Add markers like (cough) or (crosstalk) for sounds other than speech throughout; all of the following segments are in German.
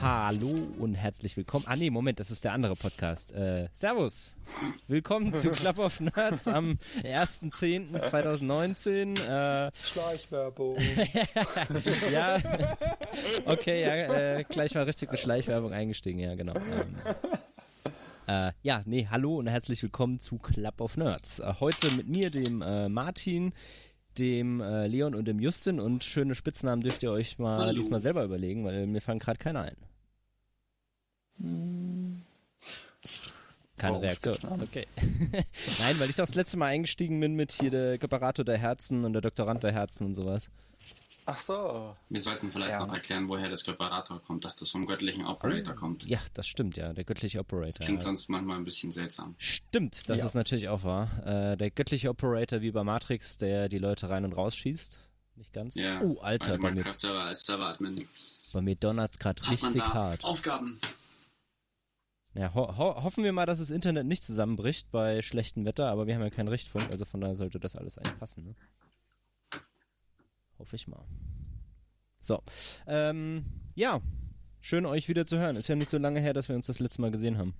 Hallo und herzlich willkommen. Ah nee, Moment, das ist der andere Podcast. Äh, servus. Willkommen zu (laughs) Club of Nerds am 1.10.2019. Äh, Schleichwerbung. (laughs) ja, okay, ja, äh, gleich mal richtig mit Schleichwerbung eingestiegen, ja, genau. Ähm, äh, ja, nee, hallo und herzlich willkommen zu Club of Nerds. Äh, heute mit mir, dem äh, Martin, dem äh, Leon und dem Justin und schöne Spitznamen dürft ihr euch mal Hallo. diesmal selber überlegen, weil mir fallen gerade keine ein. Keine Warum Reaktion. Spitznamen? Okay. (laughs) Nein, weil ich doch das letzte Mal eingestiegen bin mit hier der Reparator der Herzen und der Doktorand der Herzen und sowas. Ach so. Wir sollten vielleicht Ja. noch erklären, woher das Reparator kommt, dass das vom göttlichen Operator kommt. Ja, das stimmt, ja, der göttliche Operator. Das klingt ja. sonst manchmal ein bisschen seltsam. Stimmt, das Ja. ist natürlich auch wahr. Äh, der göttliche Operator wie bei Matrix, der die Leute rein und raus schießt. Nicht ganz. Ja, oh, Alter, bei bei mir, Minecraft-Server als Server-Admin bei mir donnert's gerade richtig da hart. Aufgaben. Ja, ho ho hoffen wir mal, dass das Internet nicht zusammenbricht bei schlechtem Wetter, aber wir haben ja keinen Richtfunk, also von daher sollte das alles eigentlich passen. Ne? Hoffe ich mal. So, ähm, ja, schön euch wieder zu hören. Ist ja nicht so lange her, dass wir uns das letzte Mal gesehen haben.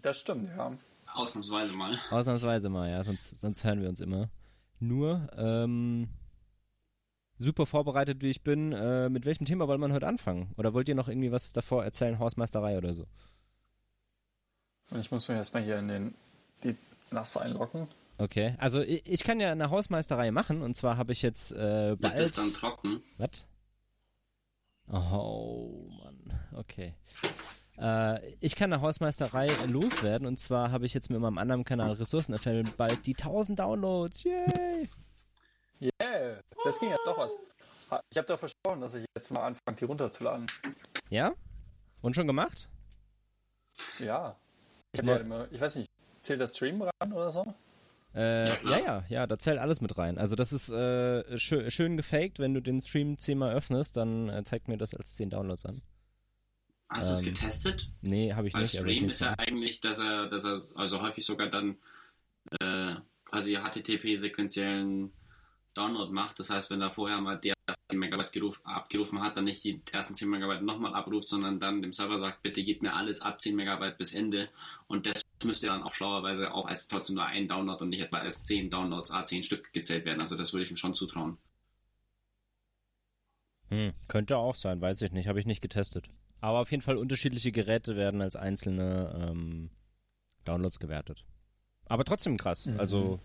Das stimmt, ja. Ausnahmsweise mal. Ausnahmsweise mal, ja, sonst, sonst hören wir uns immer. Nur, ähm, super vorbereitet wie ich bin, äh, mit welchem Thema wollen wir heute anfangen? Oder wollt ihr noch irgendwie was davor erzählen, Hausmeisterei oder so? Und ich muss mich erstmal hier in den die Nasse einloggen. Okay, also ich, ich kann ja eine Hausmeisterei machen und zwar habe ich jetzt äh, Wird bald... das dann trocken? Was? Oh Mann, okay. Äh, ich kann eine Hausmeisterei loswerden und zwar habe ich jetzt mit meinem anderen Kanal Ressourcen erfüllen bald die 1000 Downloads. Yay! Yeah, das ging ja doch was. Ich habe doch versprochen, dass ich jetzt mal anfange, die runterzuladen. Ja? Und schon gemacht? Ja. Ich, hab Ja. ja immer, ich weiß nicht, zählt das Stream ran oder so? Äh, Ja, ja, ja, ja, da zählt alles mit rein. Also das ist äh, schö schön gefaked, wenn du den Stream zehnmal öffnest, dann äh, zeigt mir das als 10 Downloads an. Hast du es Ähm, getestet? Nee, habe ich Bei nicht. Stream ist ja eigentlich, dass er, dass er also häufig sogar dann äh, quasi HTTP-sequenziellen Download macht. Das heißt, wenn er vorher mal die ersten 10 Megabyte geruf, abgerufen hat, dann nicht die ersten 10 Megabyte nochmal abruft, sondern dann dem Server sagt, bitte gib mir alles ab 10 Megabyte bis Ende. Und das müsste dann auch schlauerweise auch als trotzdem nur ein Download und nicht etwa als 10 Downloads, a 10 Stück gezählt werden. Also das würde ich ihm schon zutrauen. Hm, könnte auch sein, weiß ich nicht, habe ich nicht getestet. Aber auf jeden Fall unterschiedliche Geräte werden als einzelne ähm, Downloads gewertet. Aber trotzdem krass. Also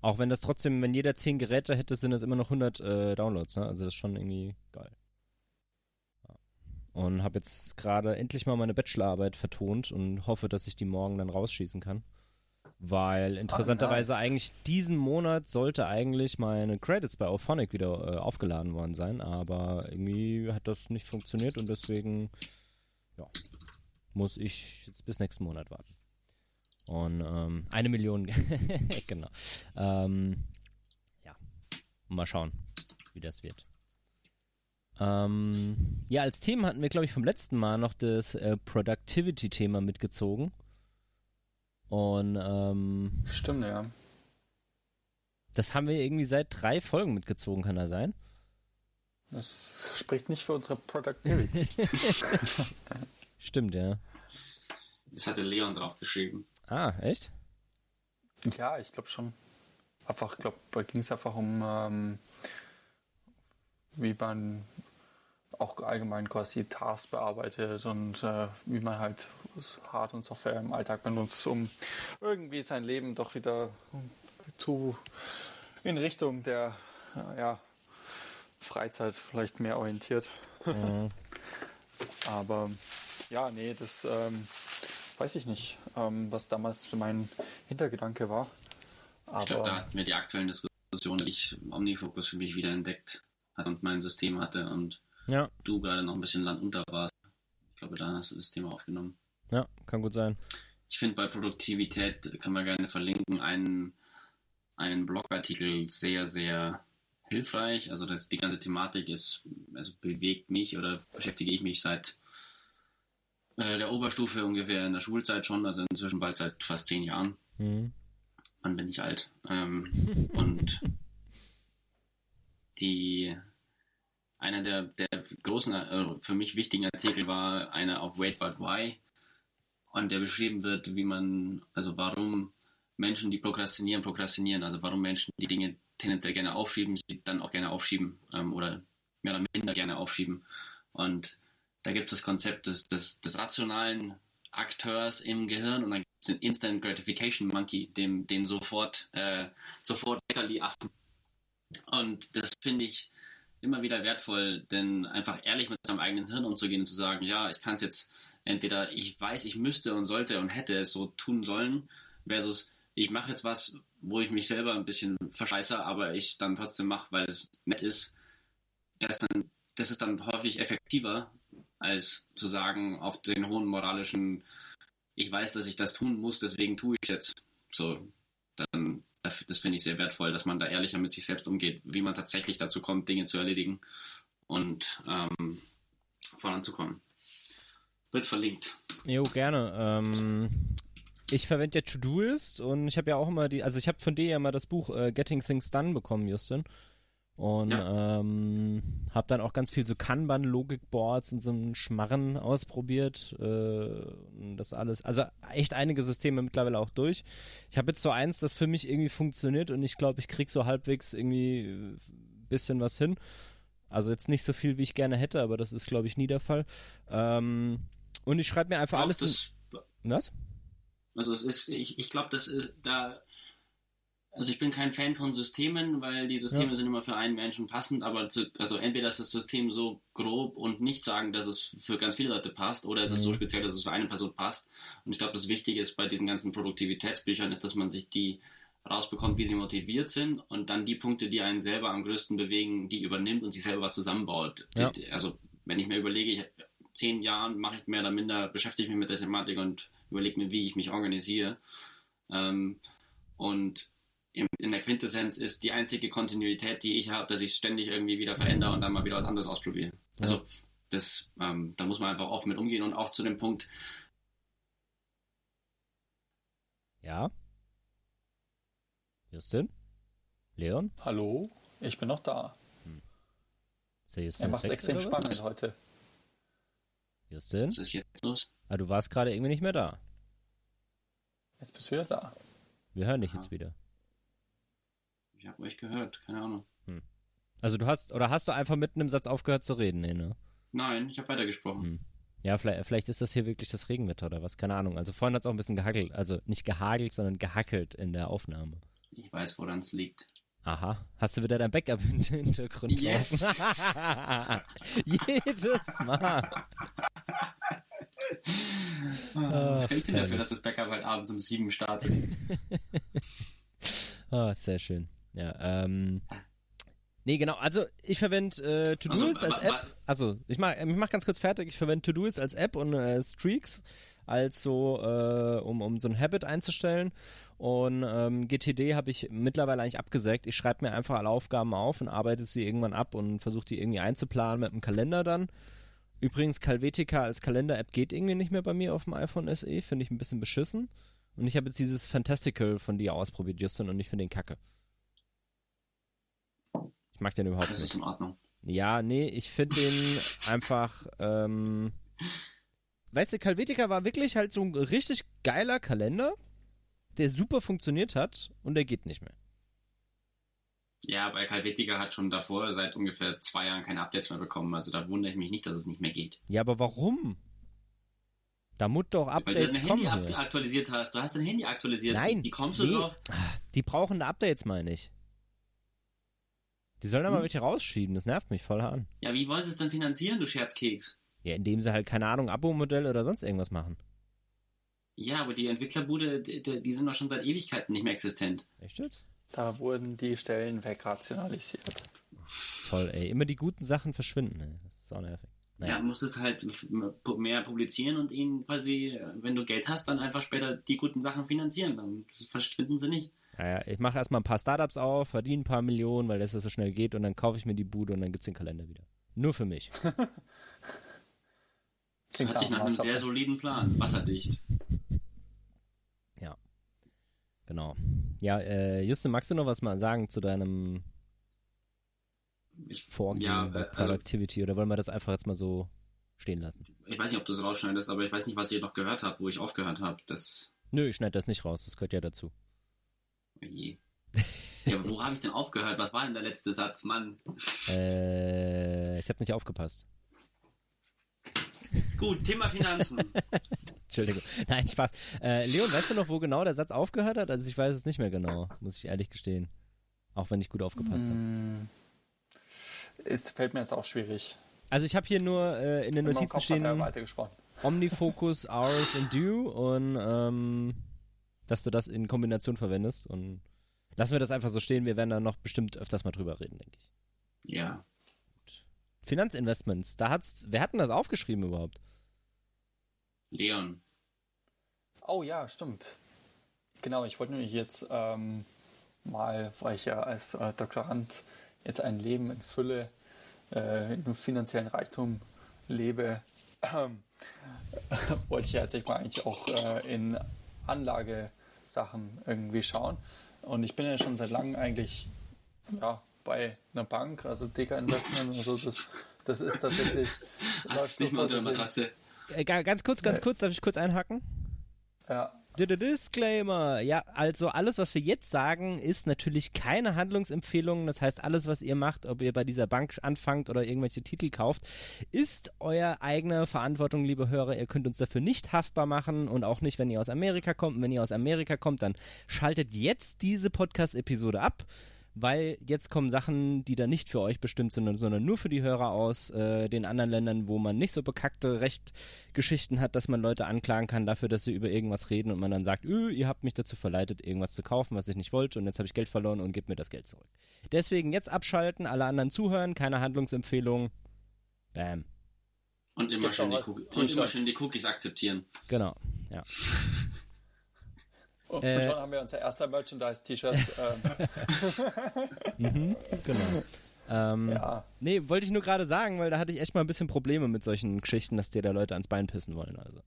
auch wenn das trotzdem, wenn jeder 10 Geräte hätte, sind das immer noch 100 äh, Downloads. Ne? Also das ist schon irgendwie geil. Und habe jetzt gerade endlich mal meine Bachelorarbeit vertont und hoffe, dass ich die morgen dann rausschießen kann. Weil interessanterweise nice. eigentlich diesen Monat sollte eigentlich meine Credits bei Auphonic wieder äh, aufgeladen worden sein, aber irgendwie hat das nicht funktioniert und deswegen ja, muss ich jetzt bis nächsten Monat warten. Und ähm, eine Million, (laughs) genau. Ähm, ja, mal schauen, wie das wird. Ähm, ja, als Thema hatten wir, glaube ich, vom letzten Mal noch das äh, Productivity-Thema mitgezogen. Und ähm, Stimmt, ja. das haben wir irgendwie seit drei Folgen mitgezogen, kann das sein? Das spricht nicht für unsere Productivity. (laughs) (laughs) Stimmt, ja. Das hatte Leon draufgeschrieben. Ah, echt? ja, ich glaube schon. Einfach, ich glaube, da ging es einfach um, ähm, wie man auch allgemein quasi Tasks bearbeitet und äh, wie man halt Hard- und Software im Alltag benutzt, um irgendwie sein Leben doch wieder zu in Richtung der äh, ja, Freizeit vielleicht mehr orientiert. (laughs) Aber ja, nee, das ähm, weiß ich nicht, ähm, was damals mein Hintergedanke war. Ich glaube, da Aber hatten wir die aktuellen Diskussionen, die ich Omnifocus für mich wieder entdeckt hatte und mein System hatte und Ja, du gerade noch ein bisschen landunter warst. Ich glaube, da hast du das Thema aufgenommen. ja, kann gut sein. Ich finde, bei Produktivität kann man gerne verlinken einen, einen Blogartikel sehr, sehr hilfreich. Also das, die ganze Thematik ist, also bewegt mich oder beschäftige ich mich seit äh, der Oberstufe ungefähr in der Schulzeit schon, also inzwischen bald seit fast zehn Jahren. Mhm. Wann bin ich alt? Ähm, (laughs) und die einer der, der großen, äh, für mich wichtigen Artikel war einer auf Wait But Why und der beschrieben wird, wie man, also warum Menschen, die prokrastinieren, prokrastinieren, also warum Menschen die Dinge tendenziell gerne aufschieben, sie dann auch gerne aufschieben ähm, oder mehr oder minder gerne aufschieben. Und da gibt es das Konzept des, des, des rationalen Akteurs im Gehirn und dann gibt es den Instant Gratification Monkey, dem, den sofort, äh, sofort Leckerli-Affen. Und das finde ich immer wieder wertvoll, denn einfach ehrlich mit seinem eigenen Hirn umzugehen und zu sagen, ja, ich kann es jetzt entweder, ich weiß, ich müsste und sollte und hätte es so tun sollen, versus ich mache jetzt was, wo ich mich selber ein bisschen verscheiße, aber ich dann trotzdem mache, weil es nett ist. Das, dann, das ist dann häufig effektiver, als zu sagen, auf den hohen moralischen, ich weiß, dass ich das tun muss, deswegen tue ich jetzt. So, dann, das finde ich sehr wertvoll, dass man da ehrlicher mit sich selbst umgeht, wie man tatsächlich dazu kommt, Dinge zu erledigen und ähm, voranzukommen. Wird verlinkt. Jo, gerne. Ähm, ich verwende ja Todoist und ich habe ja auch immer die, also ich habe von dir ja mal das Buch äh, Getting Things Done bekommen, Justin. Und ja. ähm, habe dann auch ganz viel so Kanban, Logikboards und so einen Schmarren ausprobiert. Äh, das alles, also echt einige Systeme mittlerweile auch durch. Ich habe jetzt so eins, das für mich irgendwie funktioniert und ich glaube, ich krieg so halbwegs irgendwie ein bisschen was hin. Also jetzt nicht so viel, wie ich gerne hätte, aber das ist, glaube ich, nie der Fall. Ähm, und ich schreibe mir einfach Auch alles. Das, in, was? Also es ist, ich, ich glaube, das ist da also ich bin kein Fan von Systemen, weil die Systeme ja. sind immer für einen Menschen passend, aber zu, also entweder ist das System so grob und nicht sagen, dass es für ganz viele Leute passt, oder es mhm. ist so mhm. speziell, dass es für eine Person passt. Und ich glaube, das Wichtige ist bei diesen ganzen Produktivitätsbüchern, ist, dass man sich die rausbekommt, wie sie motiviert sind und dann die Punkte, die einen selber am größten bewegen, die übernimmt und sich selber was zusammenbaut. Ja. Also wenn ich mir überlege, ich, zehn Jahren mache ich mehr oder minder, beschäftige ich mich mit der Thematik und überlege mir, wie ich mich organisiere. Ähm, und in der Quintessenz ist die einzige Kontinuität, die ich habe, dass ich ständig irgendwie wieder verändere und dann mal wieder was anderes ausprobiere. Ja. Also das, ähm, da muss man einfach offen mit umgehen und auch zu dem Punkt. Ja. Justin? Leon? Hallo, ich bin noch da. Hm. er macht es extrem spannend heute. Justin? Was ist jetzt los? Ah, du warst gerade irgendwie nicht mehr da. Jetzt bist du wieder da. Wir hören dich Aha. jetzt wieder. Ich habe euch gehört, keine Ahnung. Hm. Also du hast, oder hast du einfach mitten im Satz aufgehört zu reden, nee, ne? Nein, ich habe weitergesprochen. Hm. Ja, vielleicht, vielleicht ist das hier wirklich das Regenwetter oder was, keine Ahnung. Also vorhin hat es auch ein bisschen gehackelt, also nicht gehagelt, sondern gehackelt in der Aufnahme. Ich weiß, woran es liegt. Aha. Hast du wieder dein Backup im (laughs) Hintergrund Yes! (laughs) Jedes Mal. Was fällt denn dafür, dass das Backup halt abends um sieben startet? oh, (laughs) sehr schön. Ja, ähm. Nee, genau. Also ich verwende äh, Todoist also, als App. Also ich mache ich mach ganz kurz fertig. Ich verwende Todoist als App und äh, Streaks als so, äh, um, um so ein Habit einzustellen. Und ähm, GTD habe ich mittlerweile eigentlich abgesägt. Ich schreibe mir einfach alle Aufgaben auf und arbeite sie irgendwann ab und versuche die irgendwie einzuplanen mit einem Kalender dann. Übrigens, Calvetica als Kalender-App geht irgendwie nicht mehr bei mir auf dem iPhone SE. Finde ich ein bisschen beschissen. Und ich habe jetzt dieses Fantastical von dir ausprobiert, Justin, und ich finde den kacke. Ich mag den überhaupt das nicht. Das ist in Ordnung. Ja, nee, ich finde den (laughs) einfach, ähm, weißt du, Calvetica war wirklich halt so ein richtig geiler Kalender, der super funktioniert hat und der geht nicht mehr. Ja, weil Calvetica hat schon davor seit ungefähr zwei Jahren keine Updates mehr bekommen, also da wundere ich mich nicht, dass es nicht mehr geht. Ja, aber warum? Da muss doch Updates Weil du dein Handy aktualisiert hast. Du hast dein Handy aktualisiert. Nein. Wie kommst du nee. drauf? Die brauchen Updates, meine ich. Die sollen aber hm. welche rausschieben, das nervt mich voll an. Ja, wie wollen sie es denn finanzieren, du Scherzkeks? Ja, indem sie halt, keine Ahnung, Abo-Modell oder sonst irgendwas machen. Ja, aber die Entwicklerbude, die, die, sind doch schon seit Ewigkeiten nicht mehr existent. Echt jetzt? Da wurden die Stellen wegrationalisiert. Toll, ey. Immer die guten Sachen verschwinden, ey. Das ist auch nervig. Naja. Ja, musst es halt mehr publizieren und ihnen quasi, wenn du Geld hast, dann einfach später die guten Sachen finanzieren. Dann verschwinden sie nicht. Naja, ich mache erstmal ein paar Startups auf, verdiene ein paar Millionen, weil das so schnell geht und dann kaufe ich mir die Bude und dann gibt es den Kalender wieder. Nur für mich. (laughs) Das hört sich nach einem sehr soliden Plan. Wasserdicht. Ja. Genau. Ja, äh, Justin, magst du noch was mal sagen zu deinem ich, Vorgehen ja, bei äh, also, Productivity oder wollen wir das einfach jetzt mal so stehen lassen? ich weiß nicht, ob du es rausschneidest, aber ich weiß nicht, was ihr noch gehört habt, wo ich aufgehört habe. Das. Nö, ich schneide das nicht raus, das gehört ja dazu. Oh je. ja, wo habe ich denn aufgehört? Was war denn der letzte Satz, Mann? Äh, ich habe nicht aufgepasst. Gut, Thema Finanzen. (laughs) Entschuldigung. Nein, Spaß. Äh, Leon, weißt du noch, wo genau der Satz aufgehört hat? Also ich weiß es nicht mehr genau, muss ich ehrlich gestehen. Auch wenn ich gut aufgepasst habe. Mm, Es fällt mir jetzt auch schwierig. Also ich habe hier nur äh, in den Notizen stehen. Omnifocus, Hours and Do und ähm, dass du das in Kombination verwendest und lassen wir das einfach so stehen. Wir werden da noch bestimmt öfters mal drüber reden, denke ich. ja. Finanzinvestments, da hat's, wer hat denn das aufgeschrieben überhaupt? Leon. Oh ja, stimmt. Genau, ich wollte nämlich jetzt ähm, mal, weil ich ja als äh, Doktorand jetzt ein Leben in Fülle, äh, in finanziellen Reichtum lebe, ähm, (clears throat) wollte ich ja jetzt mal eigentlich auch äh, in Anlagesachen irgendwie schauen. Und ich bin ja schon seit langem eigentlich ja, bei einer Bank, also Deka Investment und so, das, das ist tatsächlich. (laughs) Hast du nicht mal unter der Matratze? Äh, ga- ganz kurz, ganz kurz, darf ich kurz einhaken? Ja, Disclaimer. Ja, also alles, was wir jetzt sagen, ist natürlich keine Handlungsempfehlung. Das heißt, alles, was ihr macht, ob ihr bei dieser Bank anfangt oder irgendwelche Titel kauft, ist euer eigene Verantwortung, liebe Hörer. Ihr könnt uns dafür nicht haftbar machen und auch nicht, wenn ihr aus Amerika kommt. Und wenn ihr aus Amerika kommt, dann schaltet jetzt diese Podcast-Episode ab. Weil jetzt kommen Sachen, die da nicht für euch bestimmt sind, sondern nur für die Hörer aus äh, den anderen Ländern, wo man nicht so bekackte Rechtgeschichten hat, dass man Leute anklagen kann dafür, dass sie über irgendwas reden und man dann sagt, öh, ihr habt mich dazu verleitet, irgendwas zu kaufen, was ich nicht wollte und jetzt habe ich Geld verloren und gebt mir das Geld zurück. Deswegen jetzt abschalten, alle anderen zuhören, keine Handlungsempfehlung. Bam. Und immer, schön die und immer schön die Cookies akzeptieren. Genau. Ja. (laughs) und Äh, schon haben wir unser erster Merchandise-T-Shirts. Ähm, (laughs) Genau. Ähm, ja, Nee, wollte ich nur gerade sagen, weil da hatte ich echt mal ein bisschen Probleme mit solchen Geschichten, dass dir da Leute ans Bein pissen wollen. Also.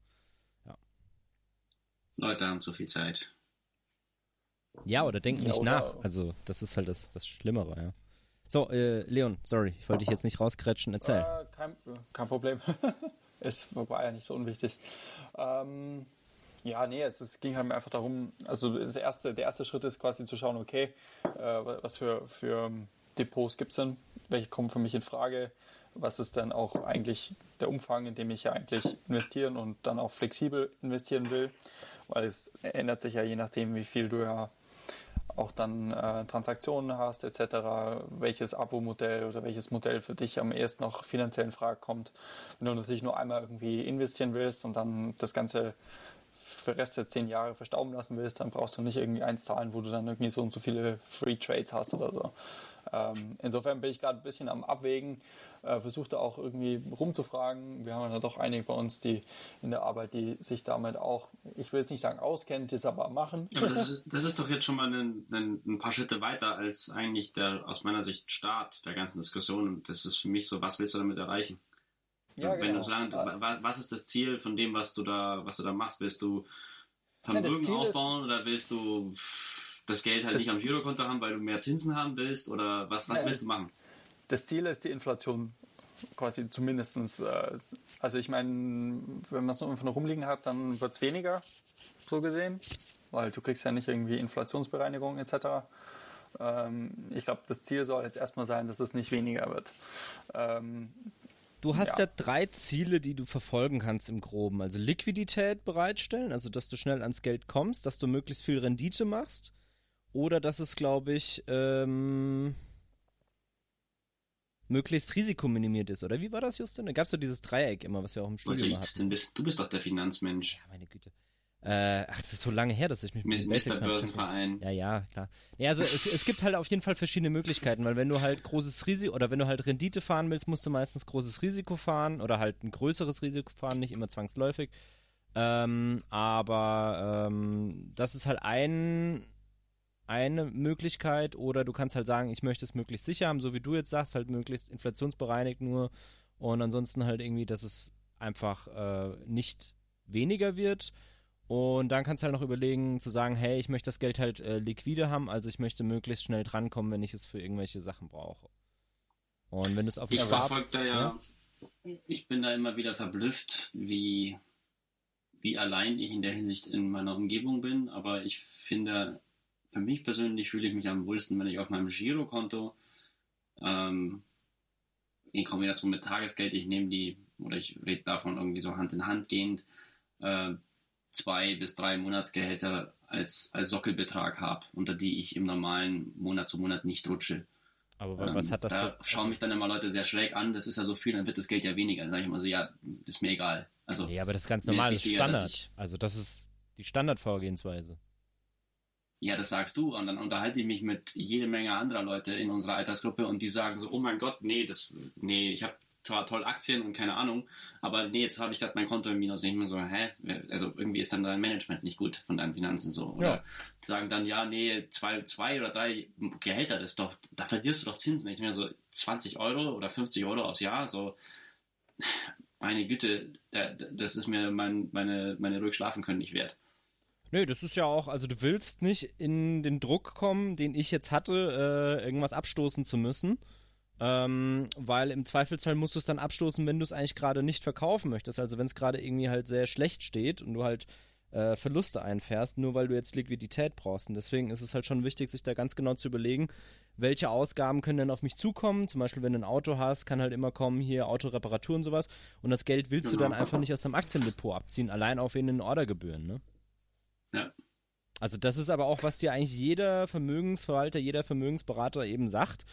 Leute haben zu viel Zeit. Ja, oder denken Ja, nicht oder- nach. Also, das ist halt das, das Schlimmere, ja. So, äh, Leon, sorry, ich wollte dich jetzt nicht rauskretschen. Erzähl. äh, kein, kein Problem. (laughs) es war ja nicht so unwichtig. Ähm, ja, nee, es, es ging halt einfach darum, also das erste, der erste Schritt ist quasi zu schauen, okay, äh, was für, für Depots gibt es denn, welche kommen für mich in Frage, was ist dann auch eigentlich der Umfang, in dem ich ja eigentlich investieren und dann auch flexibel investieren will, weil es ändert sich ja je nachdem, wie viel du ja auch dann äh, Transaktionen hast etc., welches Abo-Modell oder welches Modell für dich am ehesten noch finanziell in Frage kommt. Wenn du natürlich nur einmal irgendwie investieren willst und dann das Ganze für den Rest der zehn Jahre verstauben lassen willst, dann brauchst du nicht irgendwie eins zahlen, wo du dann irgendwie so und so viele Free Trades hast oder so. Ähm, insofern bin ich gerade ein bisschen am Abwägen, äh, versuchte auch irgendwie rumzufragen. Wir haben ja doch einige bei uns, die in der Arbeit, die sich damit auch, ich will jetzt nicht sagen auskennen, es aber machen. Aber das ist, das ist doch jetzt schon mal ein, ein, ein paar Schritte weiter als eigentlich der aus meiner Sicht Start der ganzen Diskussion. Und das ist für mich so, was willst du damit erreichen? Ja, Wenn genau. du sagst, Ja. wa- was ist das Ziel von dem, was du da, was du da machst? Willst du Ja, Vermögen ist- aufbauen oder willst du das Geld halt Das- nicht am Girokonto haben, weil du mehr Zinsen haben willst? Oder was, was Ja, willst du machen? Das Ziel ist die Inflation quasi zumindestens. Äh, also ich meine, wenn man es nur einfach nur rumliegen hat, dann wird es weniger, so gesehen, weil du kriegst ja nicht irgendwie Inflationsbereinigung etc. Ähm, ich glaube, das Ziel soll jetzt erstmal sein, dass es nicht weniger wird. Ähm, Du hast ja. Ja. drei Ziele, die du verfolgen kannst im Groben. Also Liquidität bereitstellen, also dass du schnell ans Geld kommst, dass du möglichst viel Rendite machst. Oder dass es, glaube ich, ähm, möglichst risikominimiert ist. Oder wie war das, Justin? Da gab es so dieses Dreieck immer, was wir auch im Studium hatten. Du bist doch der Finanzmensch. Ja, meine Güte. Äh, ach, das ist so lange her, dass ich mich Mit Basics Mr. Börsenverein. Ja, ja, klar. Ja, also es, es gibt halt auf jeden Fall verschiedene Möglichkeiten, weil wenn du halt großes Risiko oder wenn du halt Rendite fahren willst, musst du meistens großes Risiko fahren oder halt ein größeres Risiko fahren, nicht immer zwangsläufig. Ähm, aber ähm, das ist halt ein, eine Möglichkeit oder du kannst halt sagen, ich möchte es möglichst sicher haben, so wie du jetzt sagst, halt möglichst inflationsbereinigt nur und ansonsten halt irgendwie, dass es einfach äh, nicht weniger wird. Und dann kannst du halt noch überlegen, zu sagen, hey, ich möchte das Geld halt äh, liquide haben, also ich möchte möglichst schnell drankommen, wenn ich es für irgendwelche Sachen brauche. Und wenn du es auf Ich verfolge da ja, ja, ich bin da immer wieder verblüfft, wie, wie allein ich in der Hinsicht in meiner Umgebung bin, aber ich finde, für mich persönlich fühle ich mich am wohlsten, wenn ich auf meinem Girokonto ähm, in Kombination mit Tagesgeld, ich nehme die, oder ich rede davon irgendwie so Hand in Hand gehend, äh, zwei bis drei Monatsgehälter als, als Sockelbetrag habe, unter die ich im normalen Monat zu Monat nicht rutsche. Aber ähm, was hat das? Da schauen mich dann immer Leute sehr schräg an, das ist ja so viel, dann wird das Geld ja weniger. Dann sage ich immer so, ja, ist mir egal. Also, nee, aber das ist ganz normal, das ist Standard. Also das ist die Standardvorgehensweise. Ja, das sagst du. Und dann unterhalte ich mich mit jede Menge anderer Leute in unserer Altersgruppe und die sagen so, oh mein Gott, nee, das, nee, ich habe zwar toll Aktien und keine Ahnung, aber nee, jetzt habe ich gerade mein Konto im Minus. Ich mir so, hä? Also irgendwie ist dann dein Management nicht gut von deinen Finanzen so. Oder ja. sagen dann, ja, nee, zwei, zwei oder drei Gehälter, das ist doch, da verlierst du doch Zinsen. Ich mir so 20 Euro oder 50 Euro aufs Jahr, so meine Güte, das ist mir mein, meine, meine ruhig schlafen können nicht wert. Nö, das ist ja auch, also du willst nicht in den Druck kommen, den ich jetzt hatte, äh, irgendwas abstoßen zu müssen. Ähm, weil im Zweifelsfall musst du es dann abstoßen, wenn du es eigentlich gerade nicht verkaufen möchtest. Also wenn es gerade irgendwie halt sehr schlecht steht und du halt äh, Verluste einfährst, nur weil du jetzt Liquidität brauchst. Und deswegen ist es halt schon wichtig, sich da ganz genau zu überlegen, welche Ausgaben können denn auf mich zukommen. Zum Beispiel, wenn du ein Auto hast, kann halt immer kommen, hier Autoreparatur und sowas. Und das Geld willst du dann einfach nicht aus dem Aktiendepot abziehen, allein auf wegen den Ordergebühren, ne? Ja. Also das ist aber auch, was dir eigentlich jeder Vermögensverwalter, jeder Vermögensberater eben sagt.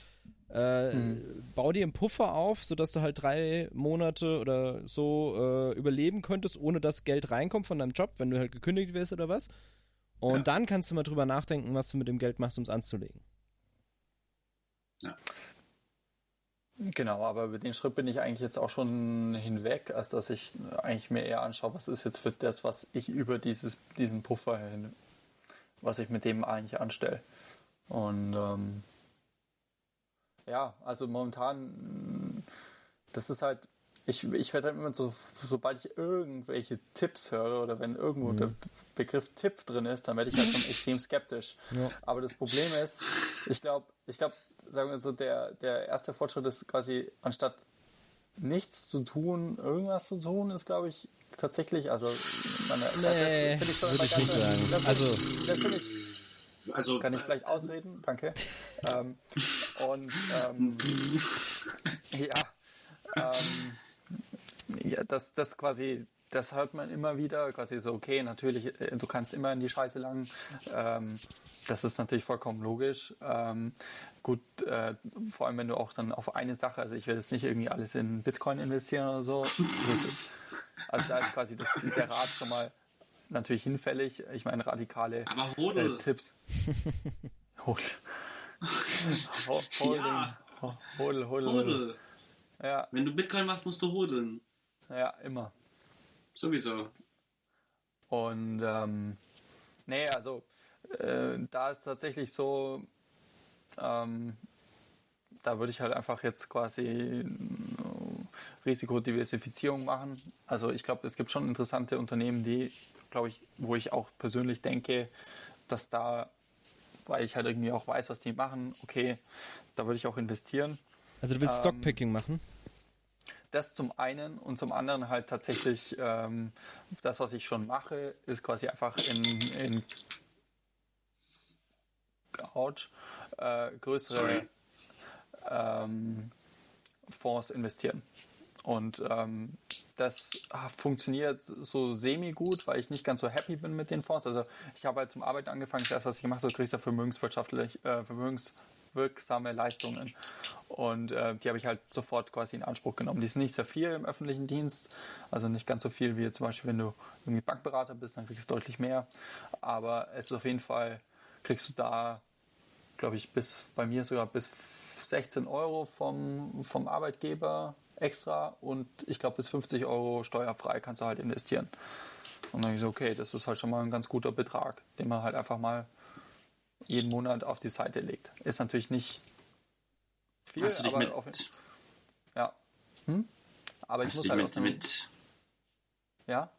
Äh, hm. Bau dir einen Puffer auf, sodass du halt drei Monate oder so äh, überleben könntest, ohne dass Geld reinkommt von deinem Job, wenn du halt gekündigt wirst oder was. Und ja. dann kannst du mal drüber nachdenken, was du mit dem Geld machst, um es anzulegen. Ja. Genau, aber über den Schritt bin ich eigentlich jetzt auch schon hinweg, als dass ich eigentlich mir eher anschaue, was ist jetzt für das, was ich über dieses, diesen Puffer hin was ich mit dem eigentlich anstelle. Und ähm, ja, also momentan, das ist halt, ich, ich werde dann immer so, sobald ich irgendwelche Tipps höre oder wenn irgendwo mhm. der Begriff Tipp drin ist, dann werde ich halt schon (laughs) extrem skeptisch. Ja. Aber das Problem ist, ich glaube, ich glaube, sagen wir so, der, der erste Fortschritt ist quasi, anstatt nichts zu tun, irgendwas zu tun, ist, glaube ich, tatsächlich, also meine, nee, das finde ich schon nicht sagen. Das, also, das finde ich. Also, kann ich vielleicht ausreden? Danke. (laughs) ähm, und ähm, (laughs) ja, ähm, ja, das, das quasi, das hört man immer wieder, quasi so, okay, natürlich, äh, du kannst immer in die Scheiße lang. Ähm, das ist natürlich vollkommen logisch. Ähm, gut, äh, vor allem wenn du auch dann auf eine Sache, also ich will jetzt nicht irgendwie alles in Bitcoin investieren oder so. Ist, also da ist quasi das, der Rat schon mal natürlich hinfällig. Ich meine, radikale äh, Tipps. (laughs) Hodl. Holding. Ja. Hodl, hodl. hodl. Ja. Wenn du Bitcoin machst, musst du hodeln. Ja, immer. Sowieso. Und ähm, nee, also äh, da ist tatsächlich so, ähm, da würde ich halt einfach jetzt quasi äh, Risikodiversifizierung machen. Also ich glaube, es gibt schon interessante Unternehmen, die, glaube ich, wo ich auch persönlich denke, dass da, weil ich halt irgendwie auch weiß, was die machen, okay, da würde ich auch investieren. Also du willst ähm, Stockpicking machen? Das zum einen und zum anderen halt tatsächlich ähm, das, was ich schon mache, ist quasi einfach in, in ouch, äh, größere ähm, Fonds investieren. Und ähm, das ah, funktioniert so semi-gut, weil ich nicht ganz so happy bin mit den Fonds. Also ich habe halt zum Arbeiten angefangen, das, was ich gemacht habe, kriegst du vermögenswirtschaftlich, äh, vermögenswirksame Leistungen. Und äh, die habe ich halt sofort quasi in Anspruch genommen. Die sind nicht sehr viel im öffentlichen Dienst, also nicht ganz so viel wie zum Beispiel, wenn du irgendwie Bankberater bist, dann kriegst du deutlich mehr. Aber es ist auf jeden Fall, kriegst du da glaube ich, bis bei mir sogar bis 16 Euro vom, vom Arbeitgeber extra und ich glaube bis 50 Euro steuerfrei kannst du halt investieren. Und dann habe ich so, okay, das ist halt schon mal ein ganz guter Betrag, den man halt einfach mal jeden Monat auf die Seite legt. Ist natürlich nicht viel, Hast du dich aber mit, auf, ja. Hm? Aber ich muss halt mit, mit Ja?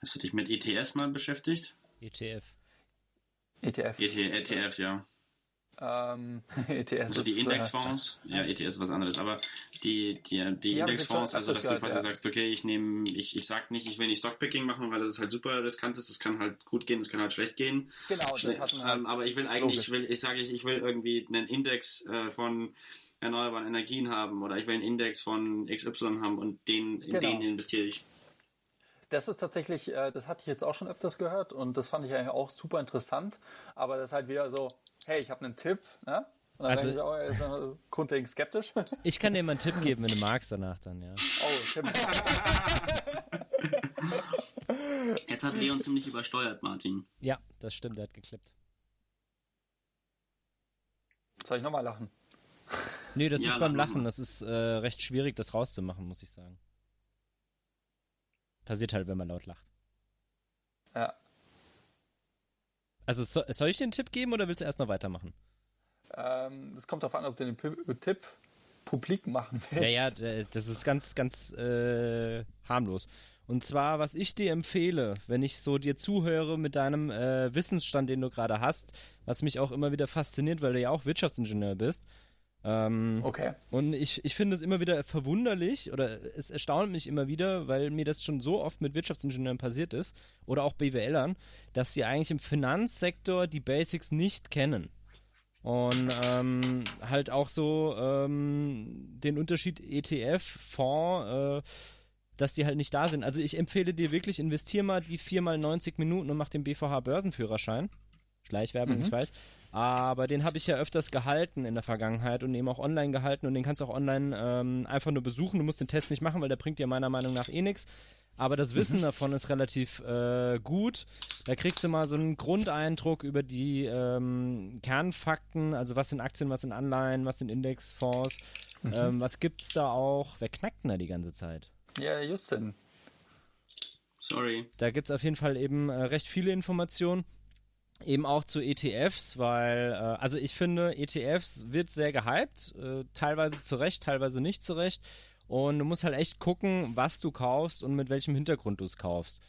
Hast du dich mit ETS mal beschäftigt? ETF. ETF. ET, ETF, ja. Ähm, (laughs) ETS Also die äh, Indexfonds, ja, ETF ist was anderes, aber die, die, die Die Indexfonds, also dass du quasi ja. sagst, okay, ich nehme, ich, ich sag nicht, ich will nicht Stockpicking machen, weil das ist halt super riskant ist, das kann halt gut gehen, das kann halt schlecht gehen. Genau, das hatten wir halt. ähm, aber ich will eigentlich, ich will, ich sage, ich, ich will irgendwie einen Index äh, von erneuerbaren Energien haben oder ich will einen Index von XY haben und den, in Genau. den investiere ich. Das ist tatsächlich, äh, das hatte ich jetzt auch schon öfters gehört und das fand ich eigentlich auch super interessant. Aber das ist halt wieder so, hey, ich habe einen Tipp, ne? Und dann Also- denke ich, oh, er ist grundlegend skeptisch. oh, (laughs) Ich kann dir mal einen Tipp geben, wenn du magst danach dann, ja. Tipp. (laughs) Jetzt hat Leon ziemlich übersteuert, Martin. Ja, das stimmt, der hat geklippt. Soll ich nochmal lachen? Nee, das Ja, ist beim lach Lachen, das ist äh, recht schwierig, das rauszumachen, muss ich sagen. Passiert halt, wenn man laut lacht. Ja. Also so, soll ich dir einen Tipp geben oder willst du erst noch weitermachen? Ähm, Es kommt darauf an, ob du den Pi- Tipp publik machen willst. Ja, ja, das ist ganz, ganz äh, harmlos. Und zwar, was ich dir empfehle, wenn ich so dir zuhöre mit deinem äh, Wissensstand, den du gerade hast, was mich auch immer wieder fasziniert, weil du ja auch Wirtschaftsingenieur bist. Ähm, Okay. Und ich, ich finde es immer wieder verwunderlich oder es erstaunt mich immer wieder, weil mir das schon so oft mit Wirtschaftsingenieuren passiert ist oder auch BWLern, dass sie eigentlich im Finanzsektor die Basics nicht kennen. Und ähm, halt auch so ähm, den Unterschied ETF, Fonds, äh, dass die halt nicht da sind. Also ich empfehle dir wirklich, investier mal die 4 mal 90 Minuten und mach den BVH Börsenführerschein. Schleichwerbung, ich weiß. Aber den habe ich ja öfters gehalten in der Vergangenheit und eben auch online gehalten und den kannst du auch online ähm, einfach nur besuchen. Du musst den Test nicht machen, weil der bringt dir meiner Meinung nach eh nichts. Aber das Wissen davon ist relativ äh, gut. Da kriegst du mal so einen Grundeindruck über die ähm, Kernfakten, also was sind Aktien, was sind Anleihen, was sind Indexfonds, ähm, was gibt's da auch. Wer knackt denn da die ganze Zeit? Ja, Justin. Sorry. Da gibt's auf jeden Fall eben äh, recht viele Informationen. Eben auch zu ETFs, weil, äh, also ich finde, ETFs wird sehr gehypt, äh, teilweise zu Recht, teilweise nicht zu Recht. Und du musst halt echt gucken, was du kaufst und mit welchem Hintergrund du es kaufst.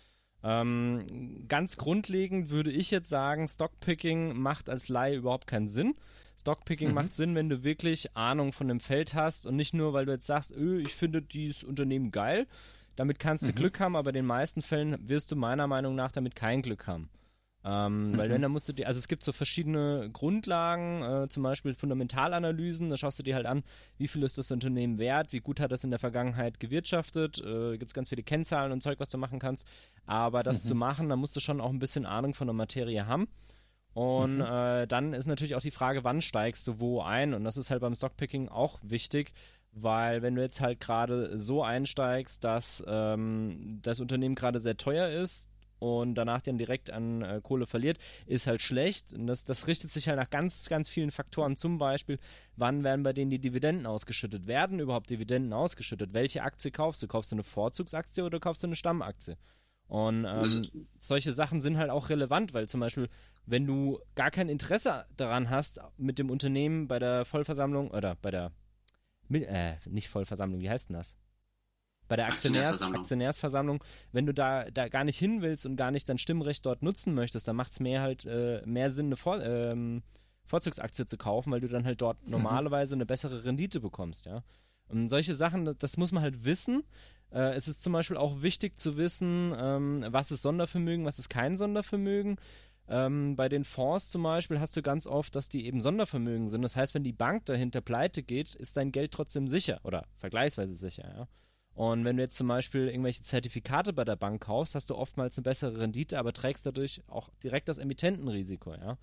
Ähm, ganz grundlegend würde ich jetzt sagen, Stockpicking macht als Laie überhaupt keinen Sinn. Stockpicking macht Sinn, wenn du wirklich Ahnung von dem Feld hast und nicht nur, weil du jetzt sagst, öh, ich finde dieses Unternehmen geil. Damit kannst du Glück haben, aber in den meisten Fällen wirst du meiner Meinung nach damit kein Glück haben. Ähm, Weil wenn, dann musst du dir, also es gibt so verschiedene Grundlagen, äh, zum Beispiel Fundamentalanalysen, da schaust du dir halt an, wie viel ist das Unternehmen wert, wie gut hat das in der Vergangenheit gewirtschaftet, äh, gibt es ganz viele Kennzahlen und Zeug, was du machen kannst. Aber das zu machen, da musst du schon auch ein bisschen Ahnung von der Materie haben. Und äh, dann ist natürlich auch die Frage, wann steigst du wo ein? Und das ist halt beim Stockpicking auch wichtig, weil wenn du jetzt halt gerade so einsteigst, dass ähm, das Unternehmen gerade sehr teuer ist und danach dann direkt an äh, Kohle verliert, ist halt schlecht. Und das, das richtet sich halt nach ganz, ganz vielen Faktoren. Zum Beispiel, wann werden bei denen die Dividenden ausgeschüttet? Werden überhaupt Dividenden ausgeschüttet? Welche Aktie kaufst du? Kaufst du eine Vorzugsaktie oder kaufst du eine Stammaktie? Und ähm, solche Sachen sind halt auch relevant, weil zum Beispiel, wenn du gar kein Interesse daran hast, mit dem Unternehmen bei der Vollversammlung oder bei der, äh, nicht Vollversammlung, wie heißt denn das? Bei der Aktionärs, Aktionärsversammlung. Aktionärsversammlung, wenn du da, da gar nicht hin willst und gar nicht dein Stimmrecht dort nutzen möchtest, dann macht es mehr halt äh, mehr Sinn, eine Vor ähm, Vorzugsaktie zu kaufen, weil du dann halt dort normalerweise eine bessere Rendite bekommst, ja. Und solche Sachen, das- das muss man halt wissen. Äh, es ist zum Beispiel auch wichtig zu wissen, ähm, was ist Sondervermögen, was ist kein Sondervermögen. Ähm, bei den Fonds zum Beispiel hast du ganz oft, dass die eben Sondervermögen sind. Das heißt, wenn die Bank dahinter pleite geht, ist dein Geld trotzdem sicher oder vergleichsweise sicher, ja. Und wenn du jetzt zum Beispiel irgendwelche Zertifikate bei der Bank kaufst, hast du oftmals eine bessere Rendite, aber trägst dadurch auch direkt das Emittentenrisiko, ja.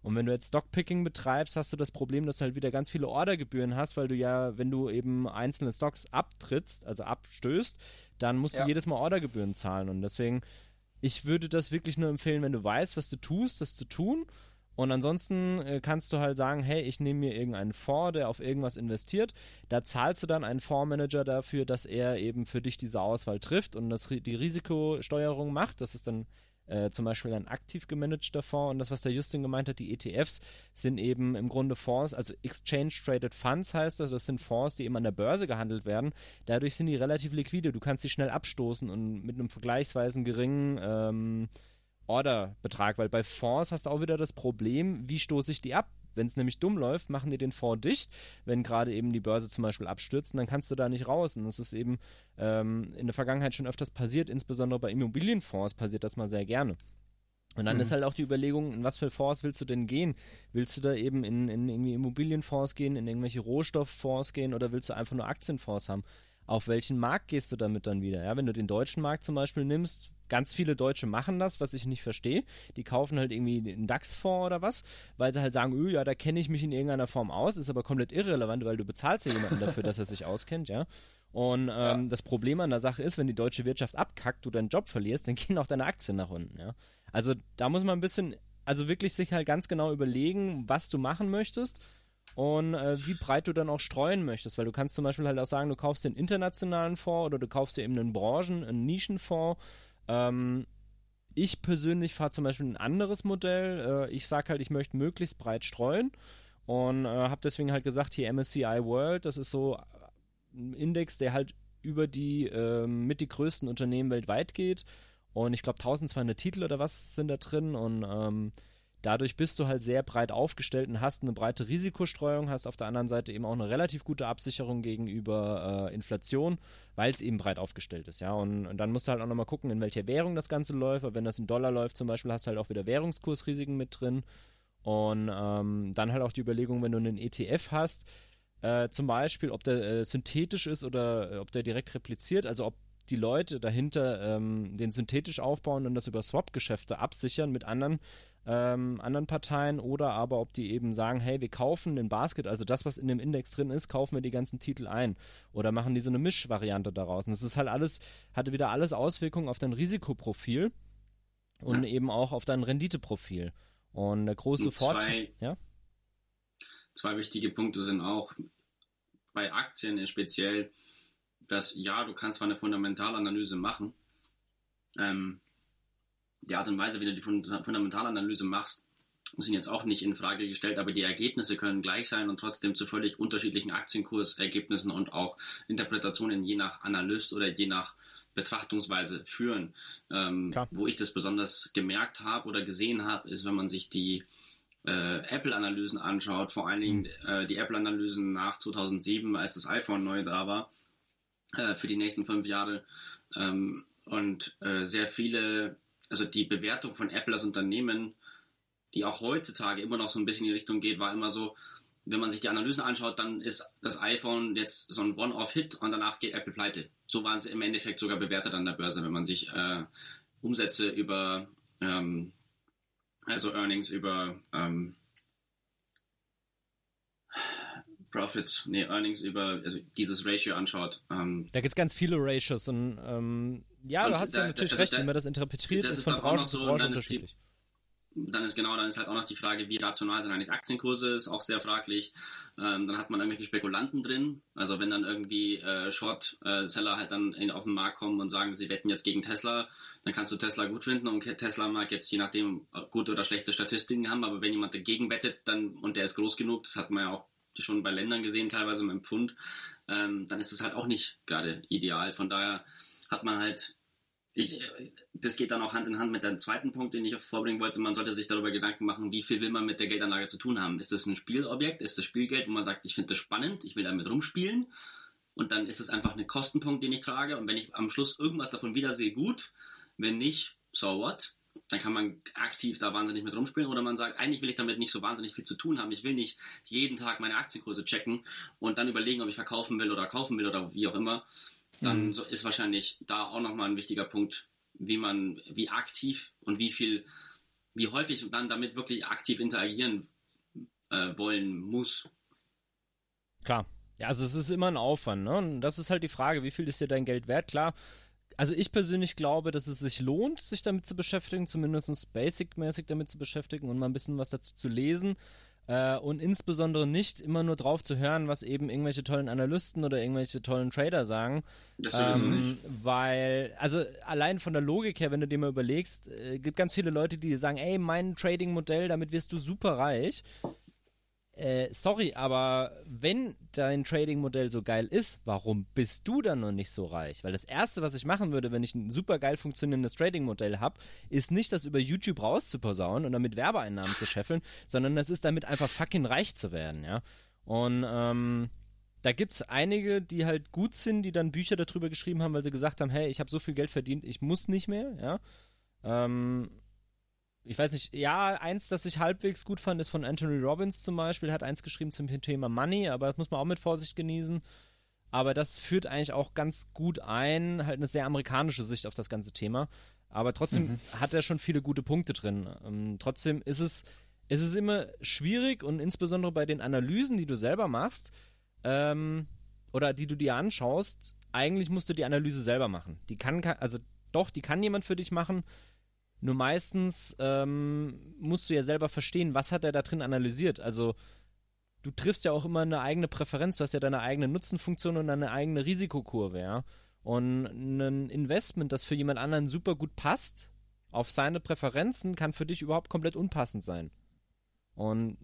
Und wenn du jetzt Stockpicking betreibst, hast du das Problem, dass du halt wieder ganz viele Ordergebühren hast, weil du ja, wenn du eben einzelne Stocks abtrittst, also abstößt, dann musst Ja. du jedes Mal Ordergebühren zahlen. Und deswegen, ich würde das wirklich nur empfehlen, wenn du weißt, was du tust, das zu tun. Und ansonsten äh, kannst du halt sagen, hey, ich nehme mir irgendeinen Fonds, der auf irgendwas investiert. Da zahlst du dann einen Fondsmanager dafür, dass er eben für dich diese Auswahl trifft und das, die Risikosteuerung macht. Das ist dann äh, zum Beispiel ein aktiv gemanagter Fonds. Und das, was der Justin gemeint hat, die ETFs sind eben im Grunde Fonds, also Exchange Traded Funds heißt das. Das sind Fonds, die eben an der Börse gehandelt werden. Dadurch sind die relativ liquide. Du kannst sie schnell abstoßen und mit einem vergleichsweise geringen ähm, Orderbetrag, weil bei Fonds hast du auch wieder das Problem, wie stoße ich die ab? Wenn es nämlich dumm läuft, machen die den Fonds dicht, wenn gerade eben die Börse zum Beispiel abstürzt, dann kannst du da nicht raus. Und das ist eben ähm, in der Vergangenheit schon öfters passiert, insbesondere bei Immobilienfonds passiert das mal sehr gerne. Und dann mhm. ist halt auch die Überlegung, in was für Fonds willst du denn gehen? Willst du da eben in, in irgendwie Immobilienfonds gehen, in irgendwelche Rohstofffonds gehen oder willst du einfach nur Aktienfonds haben? Auf welchen Markt gehst du damit dann wieder? Ja, wenn du den deutschen Markt zum Beispiel nimmst, Ganz viele Deutsche machen das, was ich nicht verstehe. Die kaufen halt irgendwie einen DAX-Fonds oder was, weil sie halt sagen, öh, ja, da kenne ich mich in irgendeiner Form aus, ist aber komplett irrelevant, weil du bezahlst ja jemanden dafür, dass er sich auskennt, ja. Und ähm, ja. das Problem an der Sache ist, wenn die deutsche Wirtschaft abkackt, du deinen Job verlierst, dann gehen auch deine Aktien nach unten, ja. Also da muss man ein bisschen, also wirklich sich halt ganz genau überlegen, was du machen möchtest und äh, wie breit du dann auch streuen möchtest, weil du kannst zum Beispiel halt auch sagen, du kaufst den internationalen Fonds oder du kaufst dir eben einen Branchen-, einen Nischenfonds ähm, ich persönlich fahre zum Beispiel ein anderes Modell. Äh, ich sage halt, ich möchte möglichst breit streuen und äh, habe deswegen halt gesagt, hier MSCI World, das ist so ein Index, der halt über die äh, mit die größten Unternehmen weltweit geht. Und ich glaube 1200 Titel oder was sind da drin und ähm, Dadurch bist du halt sehr breit aufgestellt und hast eine breite Risikostreuung, hast auf der anderen Seite eben auch eine relativ gute Absicherung gegenüber äh, Inflation, weil es eben breit aufgestellt ist, ja. Und, und dann musst du halt auch nochmal gucken, in welcher Währung das Ganze läuft. Aber wenn das in Dollar läuft zum Beispiel, hast du halt auch wieder Währungskursrisiken mit drin. Und ähm, dann halt auch die Überlegung, wenn du einen ETF hast, äh, zum Beispiel, ob der äh, synthetisch ist oder äh, ob der direkt repliziert, also ob die Leute dahinter ähm, den synthetisch aufbauen und das über Swap-Geschäfte absichern mit anderen ähm, anderen Parteien oder aber ob die eben sagen, hey, wir kaufen den Basket, also das, was in dem Index drin ist, kaufen wir die ganzen Titel ein oder machen die so eine Mischvariante daraus. Und das ist halt alles, hatte wieder alles Auswirkungen auf dein Risikoprofil und ja. eben auch auf dein Renditeprofil. Und der große Vorteil, ja? Zwei wichtige Punkte sind auch bei Aktien speziell, dass ja, du kannst zwar eine Fundamentalanalyse machen, ähm, die Art und Weise, wie du die Fundamentalanalyse machst, sind jetzt auch nicht in Frage gestellt, aber die Ergebnisse können gleich sein und trotzdem zu völlig unterschiedlichen Aktienkursergebnissen und auch Interpretationen je nach Analyst oder je nach Betrachtungsweise führen. Ähm, wo ich das besonders gemerkt habe oder gesehen habe, ist, wenn man sich die äh, Apple-Analysen anschaut, vor allen Dingen mhm. äh, die Apple-Analysen nach 2007, als das iPhone neu da war, äh, für die nächsten fünf Jahre. Ähm, und äh, sehr viele also die Bewertung von Apple als Unternehmen, die auch heutzutage immer noch so ein bisschen in die Richtung geht, war immer so, wenn man sich die Analysen anschaut, dann ist das iPhone jetzt so ein One-Off-Hit und danach geht Apple pleite. So waren sie im Endeffekt sogar bewertet an der Börse, wenn man sich äh, Umsätze über, ähm, also Earnings über ähm, Profit, nee, Earnings über also dieses Ratio anschaut. Ähm, da gibt es ganz viele Ratios und ähm, ja, und du hast da, ja natürlich also recht, da, wie man das interpretiert, das ist, von Branche zu Branche unterschiedlich. Die, dann ist genau, dann ist halt auch noch die Frage, wie rational sind eigentlich Aktienkurse, ist auch sehr fraglich. Ähm, dann hat man irgendwelche Spekulanten drin. Also wenn dann irgendwie äh, Short-Seller halt dann in, auf den Markt kommen und sagen, sie wetten jetzt gegen Tesla, dann kannst du Tesla gut finden und Tesla mag jetzt je nachdem gute oder schlechte Statistiken haben, aber wenn jemand dagegen wettet dann und der ist groß genug, das hat man ja auch schon bei Ländern gesehen, teilweise dem Pfund, ähm, dann ist es halt auch nicht gerade ideal. Von daher hat man halt, ich, das geht dann auch Hand in Hand mit dem zweiten Punkt, den ich vorbringen wollte. Man sollte sich darüber Gedanken machen, wie viel will man mit der Geldanlage zu tun haben. Ist das ein Spielobjekt? Ist das Spielgeld, wo man sagt, ich finde das spannend, ich will damit rumspielen? Und dann ist es einfach ein Kostenpunkt, den ich trage. Und wenn ich am Schluss irgendwas davon wiedersehe, gut. Wenn nicht, so what? dann kann man aktiv da wahnsinnig mit rumspielen oder man sagt, eigentlich will ich damit nicht so wahnsinnig viel zu tun haben. Ich will nicht jeden Tag meine Aktienkurse checken und dann überlegen, ob ich verkaufen will oder kaufen will oder wie auch immer. Dann mhm. ist wahrscheinlich da auch nochmal ein wichtiger Punkt, wie man, wie aktiv und wie viel, wie häufig man damit wirklich aktiv interagieren äh, wollen muss. Klar. Ja, also es ist immer ein Aufwand, ne? Und das ist halt die Frage, wie viel ist dir dein Geld wert? Klar, also ich persönlich glaube, dass es sich lohnt, sich damit zu beschäftigen, zumindest basic-mäßig damit zu beschäftigen und mal ein bisschen was dazu zu lesen. Äh, und insbesondere nicht immer nur drauf zu hören, was eben irgendwelche tollen Analysten oder irgendwelche tollen Trader sagen. Das Ähm. Weil, also allein von der Logik her, wenn du dir mal überlegst, äh, gibt ganz viele Leute, die sagen, ey, mein Trading-Modell, damit wirst du super reich. Äh, sorry, aber wenn dein Trading-Modell so geil ist, warum bist du dann noch nicht so reich? Weil das Erste, was ich machen würde, wenn ich ein super geil funktionierendes Trading-Modell habe, ist nicht, das über YouTube rauszuposaunen und damit Werbeeinnahmen zu scheffeln, sondern das ist damit einfach fucking reich zu werden, ja. Und ähm, da gibt's einige, die halt gut sind, die dann Bücher darüber geschrieben haben, weil sie gesagt haben, hey, ich habe so viel Geld verdient, ich muss nicht mehr, ja. Ähm, ich weiß nicht, ja, eins, das ich halbwegs gut fand, ist von Anthony Robbins zum Beispiel, hat eins geschrieben zum Thema Money, aber das muss man auch mit Vorsicht genießen. Aber das führt eigentlich auch ganz gut ein, halt eine sehr amerikanische Sicht auf das ganze Thema. Aber trotzdem hat er schon viele gute Punkte drin. Ähm, trotzdem ist es, ist es immer schwierig und insbesondere bei den Analysen, die du selber machst, ähm, oder die du dir anschaust, eigentlich musst du die Analyse selber machen. Die kann, ka- also doch, die kann jemand für dich machen. Nur meistens ähm, musst du ja selber verstehen, was hat er da drin analysiert. Also du triffst ja auch immer eine eigene Präferenz, du hast ja deine eigene Nutzenfunktion und deine eigene Risikokurve, ja. Und ein Investment, das für jemand anderen super gut passt, auf seine Präferenzen, kann für dich überhaupt komplett unpassend sein. Und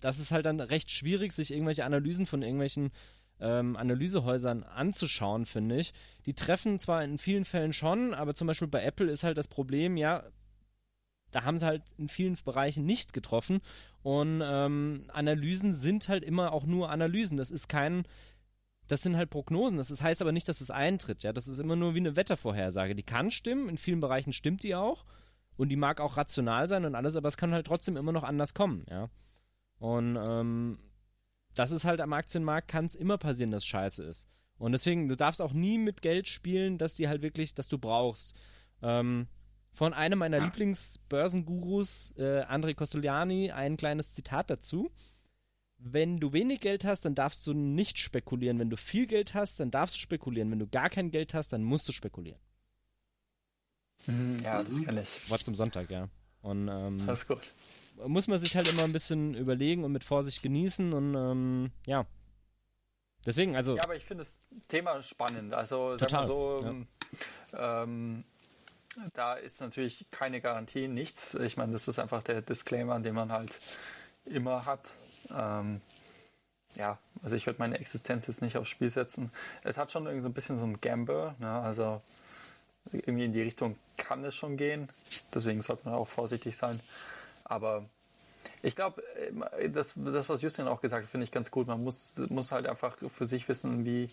das ist halt dann recht schwierig, sich irgendwelche Analysen von irgendwelchen ähm, Analysehäusern anzuschauen, finde ich. Die treffen zwar in vielen Fällen schon, aber zum Beispiel bei Apple ist halt das Problem, ja, da haben sie halt in vielen Bereichen nicht getroffen. Und ähm, Analysen sind halt immer auch nur Analysen. Das ist kein, das sind halt Prognosen. Das ist, heißt aber nicht, dass es eintritt. Ja, das ist immer nur wie eine Wettervorhersage. Die kann stimmen, in vielen Bereichen stimmt die auch. Und die mag auch rational sein und alles, aber es kann halt trotzdem immer noch anders kommen, ja. Und ähm, das ist halt am Aktienmarkt, kann es immer passieren, dass Scheiße ist. Und deswegen, du darfst auch nie mit Geld spielen, dass die halt wirklich, dass du brauchst. Ähm, von einem meiner Ja. Lieblingsbörsengurus, äh, André Costoliani, ein kleines Zitat dazu. Wenn du wenig Geld hast, dann darfst du nicht spekulieren. Wenn du viel Geld hast, dann darfst du spekulieren. Wenn du gar kein Geld hast, dann musst du spekulieren. Mhm, Ja, das kenne ich. Wort zum Sonntag, ja. Und ähm, Das ist gut. muss man sich halt immer ein bisschen überlegen und mit Vorsicht genießen und ähm, ja. Deswegen, also Ja, aber ich finde das Thema spannend. Also, Total, sag mal so, ja. ähm, ähm, da ist natürlich keine Garantie, nichts. Ich meine, das ist einfach der Disclaimer, den man halt immer hat. Ähm, ja, also ich würde meine Existenz jetzt nicht aufs Spiel setzen. Es hat schon irgendwie so ein bisschen so ein Gamble, ne? also irgendwie in die Richtung kann es schon gehen. Deswegen sollte man auch vorsichtig sein. Aber ich glaube, das, das, was Justin auch gesagt hat, finde ich ganz gut. Man muss, muss halt einfach für sich wissen, wie,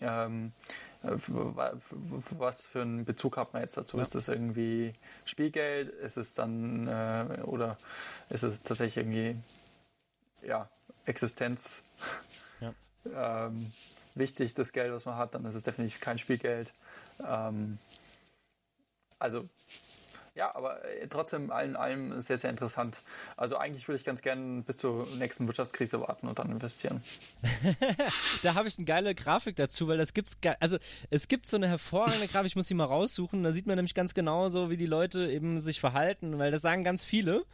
ähm, äh, was für einen Bezug hat man jetzt dazu. Ist das irgendwie Spielgeld? Ist es dann, äh, oder ist es tatsächlich irgendwie, ja, Existenz? Ja. (laughs) ähm, wichtig, das Geld, was man hat, dann ist es definitiv kein Spielgeld. Ähm, also ja, aber äh, trotzdem allen allem sehr, sehr interessant. Also eigentlich würde ich ganz gerne bis zur nächsten Wirtschaftskrise warten und dann investieren. (laughs) da habe ich eine geile Grafik dazu, weil das gibt's also es gibt so eine hervorragende (laughs) Grafik, ich muss die mal raussuchen, da sieht man nämlich ganz genau so, wie die Leute eben sich verhalten, weil das sagen ganz viele.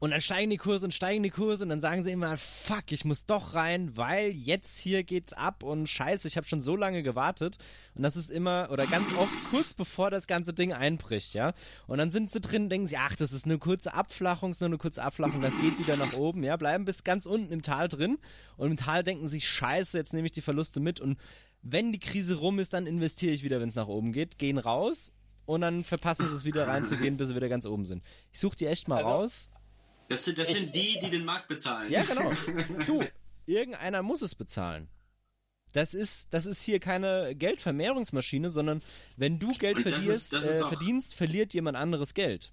Und dann steigen die Kurse und steigen die Kurse und dann sagen sie immer, fuck, ich muss doch rein, weil jetzt hier geht's ab und scheiße, ich habe schon so lange gewartet. Und das ist immer, oder ganz oft kurz bevor das ganze Ding einbricht, ja. Und dann sind sie drin, denken sie, ach, das ist eine kurze Abflachung, ist nur eine kurze Abflachung, das geht wieder nach oben, ja. Bleiben bis ganz unten im Tal drin. Und im Tal denken sie, scheiße, jetzt nehme ich die Verluste mit. Und wenn die Krise rum ist, dann investiere ich wieder, wenn es nach oben geht, gehen raus und dann verpassen sie es wieder reinzugehen, bis sie wieder ganz oben sind. Ich suche die echt mal Also, raus. Das sind, das sind die, die den Markt bezahlen. Ja, genau. (laughs) Du, irgendeiner muss es bezahlen. Das ist, das ist hier keine Geldvermehrungsmaschine, sondern wenn du Geld das verlierst, ist- das ist äh, verdienst, verliert jemand anderes Geld.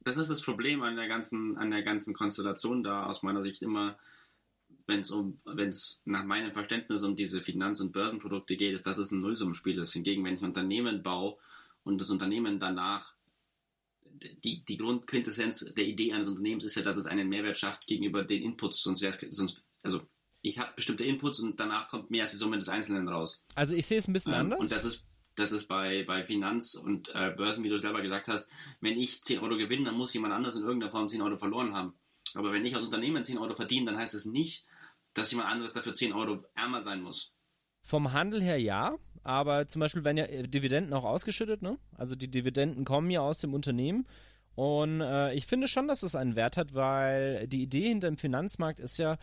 Das ist das Problem an der ganzen, an der ganzen Konstellation da aus meiner Sicht immer, wenn es um, wenn es nach meinem Verständnis um diese Finanz- und Börsenprodukte geht, ist, dass es ein Nullsummenspiel ist. Hingegen, wenn ich ein Unternehmen baue und das Unternehmen danach die, die Grundquintessenz der Idee eines Unternehmens ist ja, dass es einen Mehrwert schafft gegenüber den Inputs, sonst wäre es, sonst, also ich habe bestimmte Inputs und danach kommt mehr als die Summe des Einzelnen raus. Also ich sehe es ein bisschen Ähm, anders. Und das ist, das ist bei, bei Finanz- und äh, Börsen, wie du selber gesagt hast, wenn ich 10 Euro gewinne, dann muss jemand anders in irgendeiner Form 10 Euro verloren haben. Aber wenn ich als Unternehmen 10 Euro verdiene, dann heißt es nicht, dass jemand anderes dafür 10 Euro ärmer sein muss. Vom Handel her ja, aber zum Beispiel werden ja äh, Dividenden auch ausgeschüttet, ne? Also die Dividenden kommen ja aus dem Unternehmen. Und äh, ich finde schon, dass es einen Wert hat, weil die Idee hinter dem Finanzmarkt ist ja,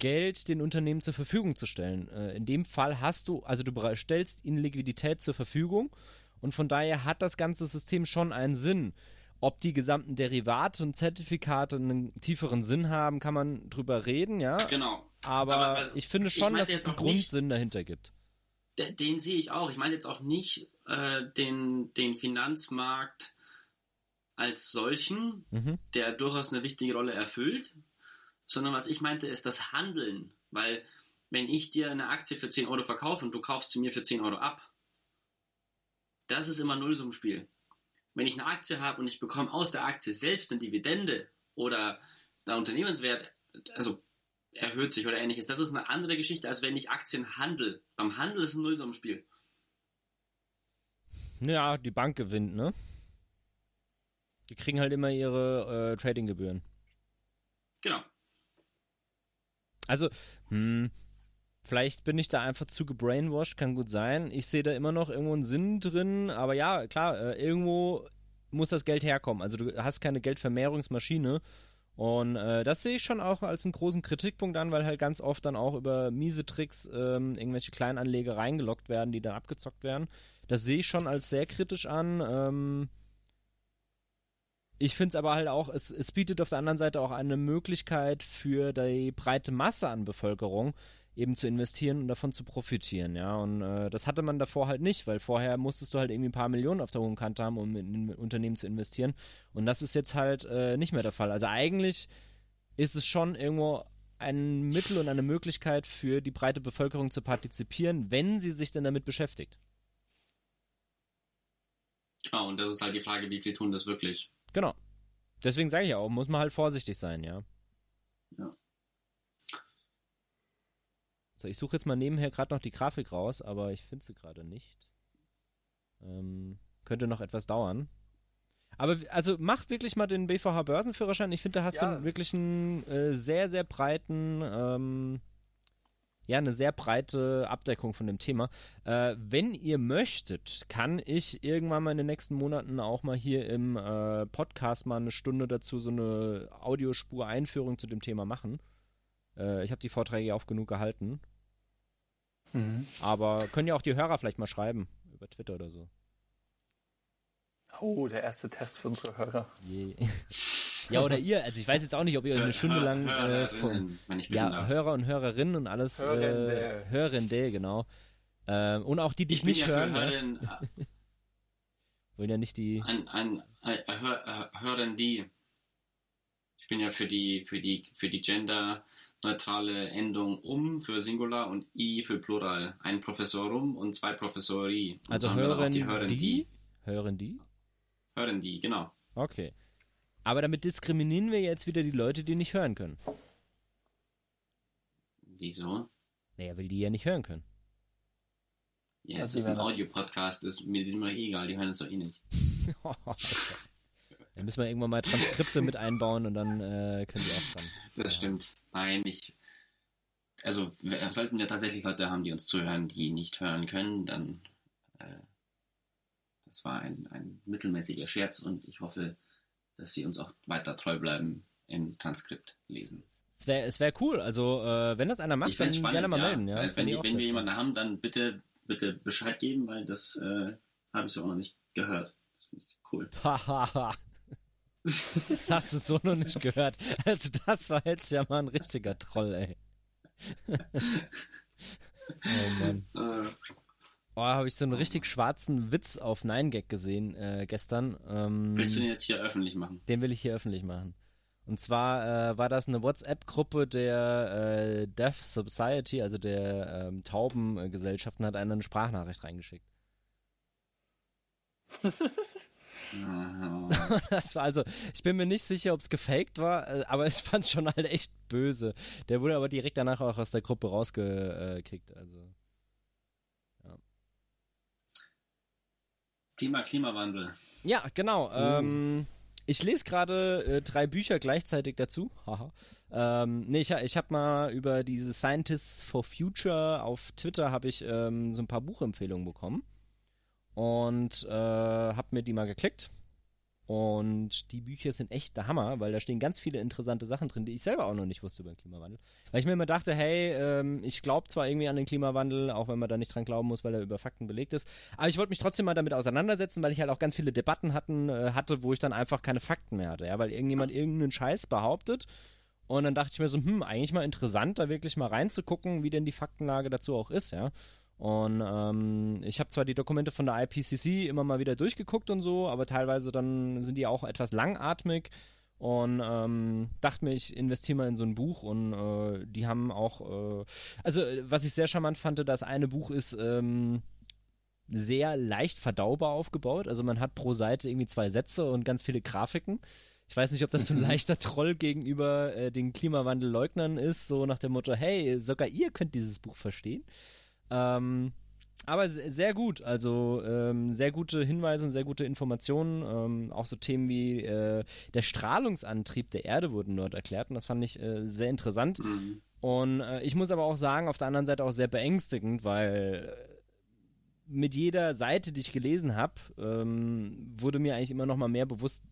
Geld den Unternehmen zur Verfügung zu stellen. Äh, in dem Fall hast du, also du stellst ihnen Liquidität zur Verfügung und von daher hat das ganze System schon einen Sinn. Ob die gesamten Derivate und Zertifikate einen tieferen Sinn haben, kann man drüber reden, ja. Genau. Aber, Aber also, ich finde schon, ich dass es einen Grundsinn nicht, dahinter gibt. Den, den sehe ich auch. Ich meine jetzt auch nicht äh, den, den Finanzmarkt als solchen, mhm. der durchaus eine wichtige Rolle erfüllt, sondern was ich meinte, ist das Handeln. Weil wenn ich dir eine Aktie für 10 Euro verkaufe und du kaufst sie mir für 10 Euro ab, das ist immer Nullsummenspiel. Wenn ich eine Aktie habe und ich bekomme aus der Aktie selbst eine Dividende oder der Unternehmenswert, also erhöht sich oder ähnliches, das ist eine andere Geschichte, als wenn ich Aktien handle. Beim Handel ist ein Nullsummenspiel. Ja, die Bank gewinnt, ne? Die kriegen halt immer ihre äh, Tradinggebühren. Genau. Also, hm, vielleicht bin ich da einfach zu gebrainwashed, kann gut sein. Ich sehe da immer noch irgendwo einen Sinn drin, aber ja, klar, äh, irgendwo muss das Geld herkommen. Also du hast keine Geldvermehrungsmaschine. Und äh, das sehe ich schon auch als einen großen Kritikpunkt an, weil halt ganz oft dann auch über miese Tricks ähm, irgendwelche Kleinanleger reingelockt werden, die dann abgezockt werden. Das sehe ich schon als sehr kritisch an. Ähm, ich finde es aber halt auch, es, es bietet auf der anderen Seite auch eine Möglichkeit für die breite Masse an Bevölkerung eben zu investieren und davon zu profitieren, ja. Und äh, das hatte man davor halt nicht, weil vorher musstest du halt irgendwie ein paar Millionen auf der hohen Kante haben, um in, in Unternehmen zu investieren. Und das ist jetzt halt äh, nicht mehr der Fall. Also eigentlich ist es schon irgendwo ein Mittel und eine Möglichkeit für die breite Bevölkerung zu partizipieren, wenn sie sich denn damit beschäftigt. Genau, und das ist halt die Frage, wie viel tun das wirklich? Genau. Deswegen sage ich auch, muss man halt vorsichtig sein, ja. Ja. So, ich suche jetzt mal nebenher gerade noch die Grafik raus, aber ich finde sie gerade nicht. Ähm, könnte noch etwas dauern. Aber also mach wirklich mal den BVH Börsenführerschein. Ich finde, da hast ja. du wirklich einen äh, sehr, sehr breiten ähm, ja eine sehr breite Abdeckung von dem Thema. Äh, wenn ihr möchtet, kann ich irgendwann mal in den nächsten Monaten auch mal hier im äh, Podcast mal eine Stunde dazu so eine Audiospur Einführung zu dem Thema machen. Äh, ich habe die Vorträge auch genug gehalten. Mhm. Aber können ja auch die Hörer vielleicht mal schreiben über Twitter oder so. Oh, der erste Test für unsere Hörer. Yeah. (laughs) Ja, oder ihr, also ich weiß jetzt auch nicht, ob ihr eine Stunde lang äh, von, ja, Hörer und Hörerinnen und alles Hörende, äh, Hörende genau. Äh, und auch die, die ich nicht ja hören. Ne? Hören, (laughs) Wollen ja nicht die. Ein, ein, ein, ein Hör, Hören die. Ich bin ja für die, für die, für die genderneutrale Endung um für Singular und i für Plural. Ein Professorum und zwei Professori. Und also hören die, hören die? Hören die? Hören die, genau. Okay. Aber damit diskriminieren wir jetzt wieder die Leute, die nicht hören können. Wieso? Naja, weil die ja nicht hören können. Ja, es ist ein Audio-Podcast, ist mir immer egal, die hören es doch eh nicht. (laughs) (laughs) dann müssen wir irgendwann mal Transkripte mit einbauen und dann äh, können die auch dran. Das ja. stimmt. Nein, ich. Also, wir sollten ja tatsächlich Leute haben, die uns zuhören, die nicht hören können, dann. Äh, das war ein, ein mittelmäßiger Scherz und ich hoffe, dass sie uns auch weiter treu bleiben im Transkript lesen. Es wäre es wär cool. Also, äh, wenn das einer macht, dann spannend, gerne mal ja. melden. Ja, also, wenn, die, wenn wir jemanden haben, dann bitte, bitte Bescheid geben, weil das äh, habe ich so auch noch nicht gehört. Das finde ich cool. (laughs) das hast du so noch nicht gehört. Also, das war jetzt ja mal ein richtiger Troll, ey. oh Mann. Äh, Oh, habe ich so einen richtig schwarzen Witz auf 9gag gesehen äh, gestern. Ähm, Willst du den jetzt hier öffentlich machen? Den will ich hier öffentlich machen. Und zwar äh, war das eine WhatsApp-Gruppe der äh, Deaf Society, also der ähm, Taubengesellschaften, hat eine Sprachnachricht reingeschickt. (laughs) (laughs) das war also, ich bin mir nicht sicher, ob es gefaked war, äh, aber ich fand es schon halt echt böse. Der wurde aber direkt danach auch aus der Gruppe rausgekickt. Also. Thema Klimawandel. Ja, genau. Uh. Ähm, Ich lese gerade äh, drei Bücher gleichzeitig dazu. Haha. ähm, nee, ich, ich habe mal über diese Scientists for Future auf Twitter habe ich ähm, so ein paar Buchempfehlungen bekommen und äh, habe mir die mal geklickt und die Bücher sind echt der Hammer, weil da stehen ganz viele interessante Sachen drin, die ich selber auch noch nicht wusste über den Klimawandel. Weil ich mir immer dachte, hey, ähm, ich glaube zwar irgendwie an den Klimawandel, auch wenn man da nicht dran glauben muss, weil er über Fakten belegt ist, aber ich wollte mich trotzdem mal damit auseinandersetzen, weil ich halt auch ganz viele Debatten hatten, äh, hatte, wo ich dann einfach keine Fakten mehr hatte, ja, weil irgendjemand irgendeinen Scheiß behauptet und dann dachte ich mir so, hm, eigentlich mal interessant, da wirklich mal reinzugucken, wie denn die Faktenlage dazu auch ist, ja. Und ähm, ich habe zwar die Dokumente von der IPCC immer mal wieder durchgeguckt und so, aber teilweise dann sind die auch etwas langatmig und ähm, dachte mir, ich investiere mal in so ein Buch und äh, die haben auch, äh, also was ich sehr charmant fand, das eine Buch ist ähm, sehr leicht verdaubar aufgebaut, also man hat pro Seite irgendwie zwei Sätze und ganz viele Grafiken. Ich weiß nicht, ob das so ein leichter Troll gegenüber äh, den Klimawandelleugnern ist, so nach dem Motto, hey, sogar ihr könnt dieses Buch verstehen. Ähm, aber sehr gut, also ähm, sehr gute Hinweise und sehr gute Informationen. Ähm, auch so Themen wie äh, der Strahlungsantrieb der Erde wurden dort erklärt und das fand ich äh, sehr interessant. Mhm. Und äh, ich muss aber auch sagen, auf der anderen Seite auch sehr beängstigend, weil mit jeder Seite, die ich gelesen habe, ähm, wurde mir eigentlich immer noch mal mehr bewusst,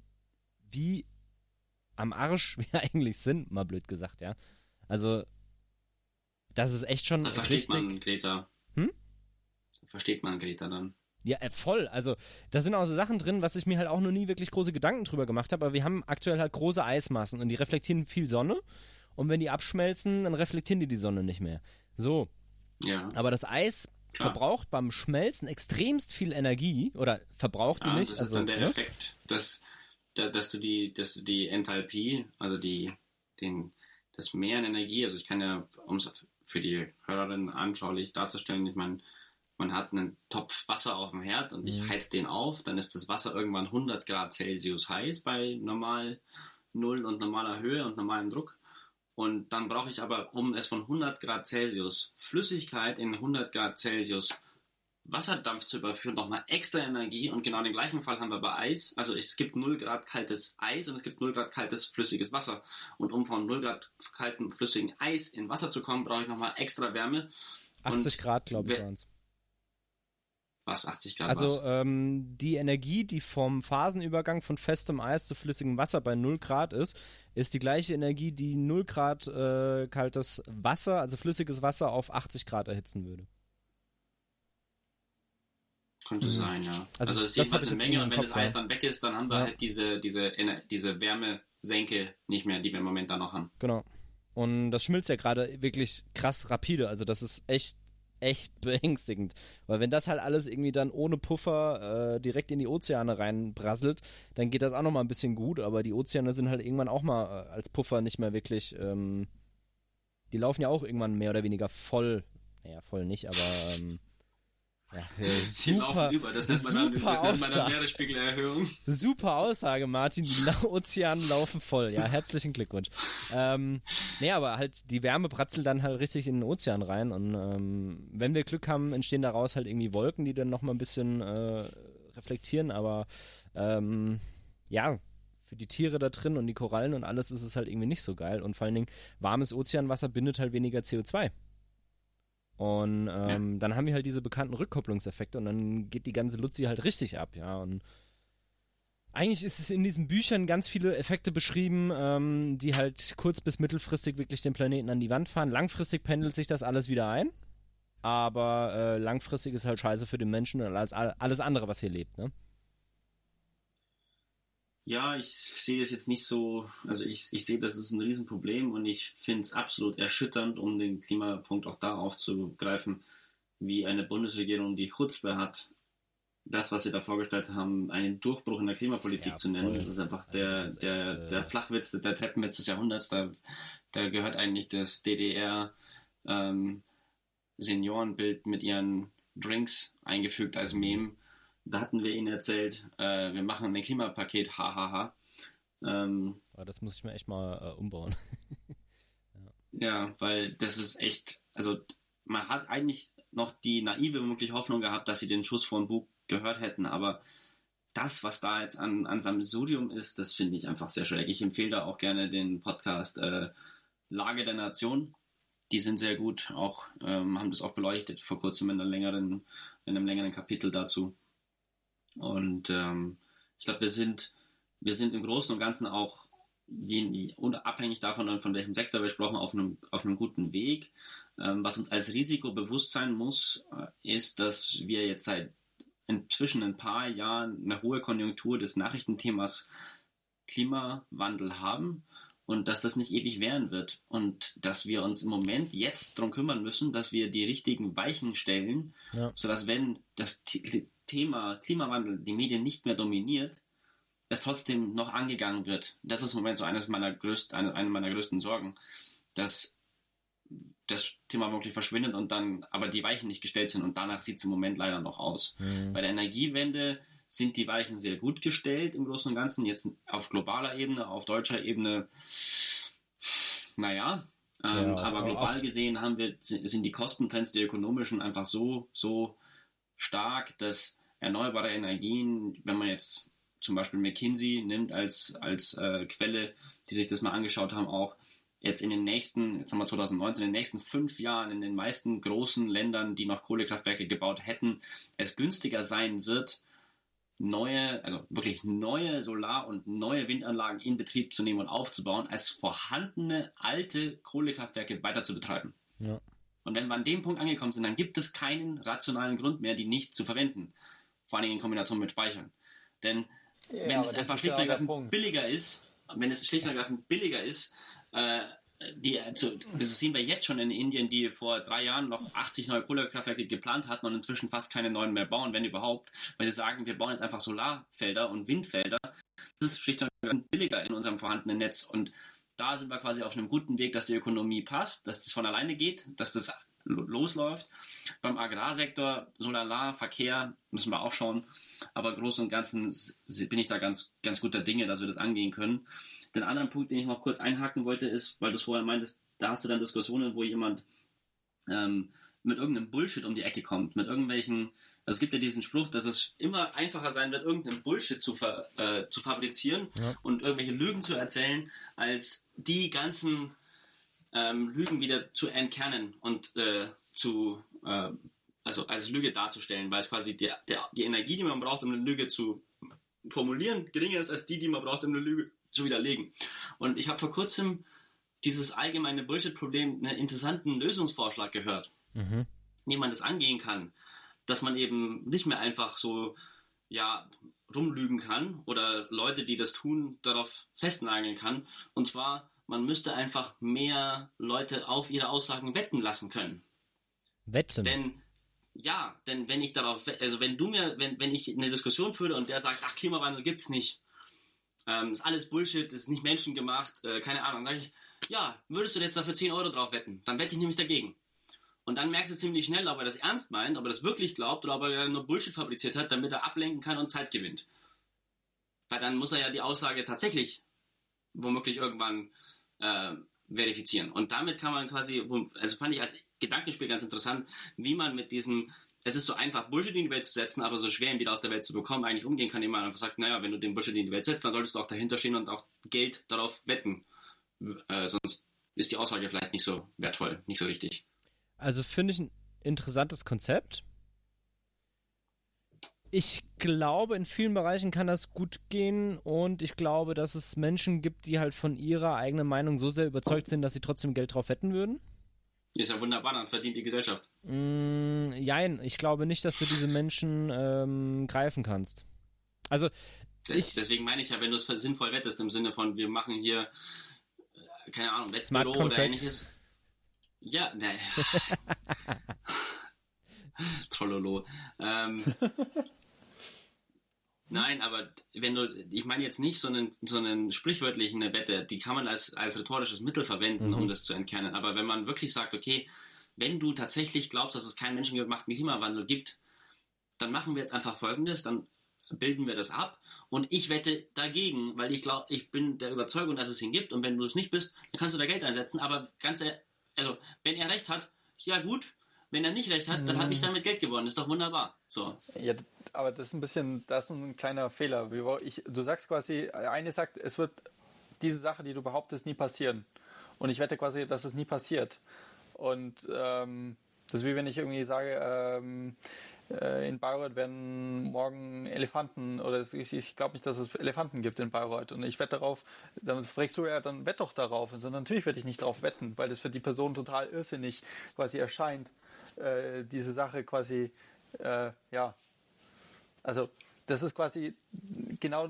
wie am Arsch (laughs) wir eigentlich sind, mal blöd gesagt, ja. Also das ist echt schon da versteht richtig. Man Greta. Hm? Versteht man Greta dann. Ja, äh, voll. Also, da sind auch so Sachen drin, was ich mir halt auch noch nie wirklich große Gedanken drüber gemacht habe. Aber wir haben aktuell halt große Eismassen und die reflektieren viel Sonne. Und wenn die abschmelzen, dann reflektieren die die Sonne nicht mehr. So. Ja. Aber das Eis Klar. verbraucht beim Schmelzen extremst viel Energie oder verbraucht die nicht. Das ist also, dann der ne? Effekt, dass, dass du die, dass du die Enthalpie, also die, den, das Mehr an Energie, also ich kann ja, um es für die Hörerinnen anschaulich darzustellen. Ich meine, man hat einen Topf Wasser auf dem Herd und ich mhm. heiz den auf, dann ist das Wasser irgendwann 100 Grad Celsius heiß bei normal Null und normaler Höhe und normalem Druck. Und dann brauche ich aber, um es von 100 Grad Celsius Flüssigkeit in 100 Grad Celsius Wasserdampf zu überführen, nochmal extra Energie und genau den gleichen Fall haben wir bei Eis. Also es gibt 0 Grad kaltes Eis und es gibt 0 Grad kaltes flüssiges Wasser. Und um von 0 Grad kaltem flüssigen Eis in Wasser zu kommen, brauche ich nochmal extra Wärme. 80 und Grad, glaube ich, waren es. Was, 80 Grad? Also ähm, die Energie, die vom Phasenübergang von festem Eis zu flüssigem Wasser bei 0 Grad ist, ist die gleiche Energie, die 0 Grad äh, kaltes Wasser, also flüssiges Wasser, auf 80 Grad erhitzen würde. Könnte mhm. sein, ja. Also, also es ist jedenfalls eine Menge und wenn das Eis dann weg ist, dann haben wir ja. halt diese, diese, diese Wärmesenke nicht mehr, die wir im Moment da noch haben. Genau. Und das schmilzt ja gerade wirklich krass rapide. Also das ist echt, echt (laughs) beängstigend. Weil wenn das halt alles irgendwie dann ohne Puffer äh, direkt in die Ozeane reinbrasselt, dann geht das auch nochmal ein bisschen gut. Aber die Ozeane sind halt irgendwann auch mal äh, als Puffer nicht mehr wirklich, ähm, die laufen ja auch irgendwann mehr oder weniger voll. Naja, voll nicht, aber ähm, ja, (laughs) super, über. Das nennt man dann, das nennt Meeresspiegelerhöhung. Super Aussage, Martin. Die Ozeane laufen voll. Ja, herzlichen Glückwunsch. Ähm, nee, aber halt die Wärme bratzelt dann halt richtig in den Ozean rein und ähm, wenn wir Glück haben, entstehen daraus halt irgendwie Wolken, die dann nochmal ein bisschen äh, reflektieren, aber ähm, ja, für die Tiere da drin und die Korallen und alles ist es halt irgendwie nicht so geil und vor allen Dingen warmes Ozeanwasser bindet halt weniger CO2. Und ähm, ja. dann haben wir halt diese bekannten Rückkopplungseffekte und dann geht die ganze Luzi halt richtig ab, ja. Und eigentlich ist es in diesen Büchern ganz viele Effekte beschrieben, ähm, die halt kurz- bis mittelfristig wirklich den Planeten an die Wand fahren. Langfristig pendelt sich das alles wieder ein. Aber äh, langfristig ist halt scheiße für den Menschen und alles, alles andere, was hier lebt, ne? Ja, ich sehe das jetzt nicht so, also ich, ich sehe, das ist ein Riesenproblem und ich finde es absolut erschütternd, um den Klimapunkt auch da aufzugreifen, wie eine Bundesregierung die Chutzpe hat, das, was sie da vorgestellt haben, einen Durchbruch in der Klimapolitik ja, zu nennen. Das ist einfach der, also ist echt, der, der Flachwitz, der Treppenwitz des Jahrhunderts. Da, da gehört eigentlich das DDR ähm, Seniorenbild mit ihren Drinks eingefügt als Meme da hatten wir ihnen erzählt, äh, wir machen ein Klimapaket, hahaha. Ähm, das muss ich mir echt mal äh, umbauen. ja. (laughs) ja, weil das ist echt, also man hat eigentlich noch die naive mögliche Hoffnung gehabt, dass sie den Schuss von Bug gehört hätten, aber das, was da jetzt an, an Sammelsurium ist, das finde ich einfach sehr schräg. Ich empfehle da auch gerne den Podcast äh, Lage der Nation. Die sind sehr gut, auch ähm, haben das auch beleuchtet vor kurzem in, einer längeren, in einem längeren Kapitel dazu. Und ähm, ich glaube, wir sind, wir sind im Großen und Ganzen auch je, unabhängig davon, von welchem Sektor wir sprechen, auf einem, auf einem guten Weg. Ähm, was uns als Risiko bewusst sein muss, äh, ist, dass wir jetzt seit inzwischen ein paar Jahren eine hohe Konjunktur des Nachrichtenthemas Klimawandel haben und dass das nicht ewig währen wird und dass wir uns im Moment jetzt darum kümmern müssen, dass wir die richtigen Weichen stellen, ja. sodass wenn das Thema Klimawandel die Medien nicht mehr dominiert, es trotzdem noch angegangen wird. Das ist im Moment so eines meiner größten, eine, eine meiner größten Sorgen, dass das Thema wirklich verschwindet und dann aber die Weichen nicht gestellt sind und danach sieht es im Moment leider noch aus. Mhm. Bei der Energiewende sind die Weichen sehr gut gestellt im Großen und Ganzen, jetzt auf globaler Ebene, auf deutscher Ebene, naja, ähm, ja, aber global gesehen haben wir, sind die Kostentrends, die ökonomischen, einfach so, so stark, dass erneuerbare Energien, wenn man jetzt zum Beispiel McKinsey nimmt als, als äh, Quelle, die sich das mal angeschaut haben, auch jetzt in den nächsten, jetzt haben wir 2019, in den nächsten fünf Jahren in den meisten großen Ländern, die noch Kohlekraftwerke gebaut hätten, es günstiger sein wird, neue, also wirklich neue Solar- und neue Windanlagen in Betrieb zu nehmen und aufzubauen, als vorhandene alte Kohlekraftwerke weiter zu betreiben. Ja. Und wenn wir an dem Punkt angekommen sind, dann gibt es keinen rationalen Grund mehr, die nicht zu verwenden. Vor allem in Kombination mit Speichern. Denn ja, wenn es einfach schlicht und ergreifend billiger ist, wenn es schlicht und ergreifend billiger ist, äh, die, also, das sehen wir jetzt schon in Indien, die vor drei Jahren noch 80 neue Kohlekraftwerke geplant hatten und inzwischen fast keine neuen mehr bauen, wenn überhaupt, weil sie sagen, wir bauen jetzt einfach Solarfelder und Windfelder. Das ist schlicht und ergreifend billiger in unserem vorhandenen Netz und da sind wir quasi auf einem guten Weg, dass die Ökonomie passt, dass das von alleine geht, dass das losläuft. Beim Agrarsektor, Solar, Verkehr müssen wir auch schauen. Aber im Großen und Ganzen bin ich da ganz, ganz guter Dinge, dass wir das angehen können. Den anderen Punkt, den ich noch kurz einhaken wollte, ist, weil du es vorher meintest, da hast du dann Diskussionen, wo jemand ähm, mit irgendeinem Bullshit um die Ecke kommt, mit irgendwelchen, also es gibt ja diesen Spruch, dass es immer einfacher sein wird, irgendeinen Bullshit zu, ver, äh, zu fabrizieren ja. und irgendwelche Lügen zu erzählen, als die ganzen ähm, Lügen wieder zu entkernen und äh, zu, äh, also als Lüge darzustellen, weil es quasi der, der, die Energie, die man braucht, um eine Lüge zu formulieren, geringer ist als die, die man braucht, um eine Lüge zu widerlegen. Und ich habe vor kurzem dieses allgemeine Bullshit-Problem einen interessanten Lösungsvorschlag gehört, mhm. wie man das angehen kann, dass man eben nicht mehr einfach so ja rumlügen kann oder Leute, die das tun, darauf festnageln kann. Und zwar man müsste einfach mehr Leute auf ihre Aussagen wetten lassen können. Wetten? Denn ja, denn wenn ich darauf, also wenn du mir, wenn, wenn ich eine Diskussion führe und der sagt, ach, Klimawandel gibt's nicht, ähm, ist alles Bullshit, ist nicht menschengemacht, äh, keine Ahnung, dann sage ich, ja, würdest du jetzt dafür 10 Euro drauf wetten? Dann wette ich nämlich dagegen. Und dann merkst du ziemlich schnell, ob er das ernst meint, ob er das wirklich glaubt oder ob er nur Bullshit fabriziert hat, damit er ablenken kann und Zeit gewinnt. Weil dann muss er ja die Aussage tatsächlich womöglich irgendwann äh, verifizieren. Und damit kann man quasi, also fand ich als Gedankenspiel ganz interessant, wie man mit diesem, es ist so einfach, Bullshit in die Welt zu setzen, aber so schwer, ihn wieder aus der Welt zu bekommen, eigentlich umgehen kann, indem man einfach sagt, naja, wenn du den Bullshit in die Welt setzt, dann solltest du auch dahinter stehen und auch Geld darauf wetten. Äh, sonst ist die Aussage vielleicht nicht so wertvoll, nicht so richtig. Also finde ich ein interessantes Konzept. Ich glaube, in vielen Bereichen kann das gut gehen und ich glaube, dass es Menschen gibt, die halt von ihrer eigenen Meinung so sehr überzeugt sind, dass sie trotzdem Geld drauf wetten würden. Ist ja wunderbar, dann verdient die Gesellschaft. Mm, jein, ich glaube nicht, dass du diese Menschen ähm, greifen kannst. Also, ich, Deswegen meine ich ja, wenn du es sinnvoll wettest, im Sinne von, wir machen hier, äh, keine Ahnung, Wettbüro oder ähnliches. Ja, ne. (laughs) Trollolo. Ähm, nein, aber wenn du, ich meine jetzt nicht so einen, so einen sprichwörtlichen Wette, die kann man als, als rhetorisches Mittel verwenden, mhm. um das zu entkernen. Aber wenn man wirklich sagt, okay, wenn du tatsächlich glaubst, dass es keinen menschengemachten Klimawandel gibt, dann machen wir jetzt einfach Folgendes, dann bilden wir das ab und ich wette dagegen, weil ich glaube, ich bin der Überzeugung, dass es ihn gibt und wenn du es nicht bist, dann kannst du da Geld einsetzen, aber ganz, also wenn er recht hat, ja gut, Wenn er nicht recht hat, dann habe ich damit Geld gewonnen. Ist doch wunderbar. So. Ja, aber das ist ein bisschen, das ist ein kleiner Fehler. Ich, du sagst quasi, eine sagt, es wird diese Sache, die du behauptest, nie passieren. Und ich wette quasi, dass es nie passiert. Und ähm, das ist wie wenn ich irgendwie sage, ähm, äh, in Bayreuth werden morgen Elefanten oder ich, ich glaube nicht, dass es Elefanten gibt in Bayreuth und ich wette darauf, dann fragst du ja, dann wett doch darauf. Also natürlich werde ich nicht darauf wetten, weil das für die Person total irrsinnig quasi erscheint, äh, diese Sache quasi, äh, ja, also das ist quasi genau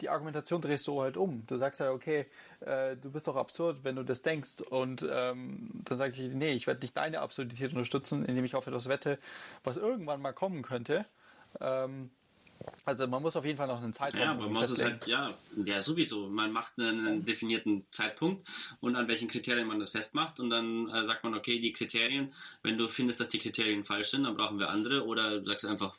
die Argumentation drehst du halt um. Du sagst ja, okay, äh, du bist doch absurd, wenn du das denkst. Und ähm, dann sage ich, nee, ich werde nicht deine Absurdität unterstützen, indem ich auf etwas wette, was irgendwann mal kommen könnte. Ähm, also man muss auf jeden Fall noch einen Zeitraum. Ja, man muss es halt, ja, ja, sowieso. Man macht einen definierten Zeitpunkt und an welchen Kriterien man das festmacht und dann äh, sagt man, okay, die Kriterien, wenn du findest, dass die Kriterien falsch sind, dann brauchen wir andere oder du sagst einfach,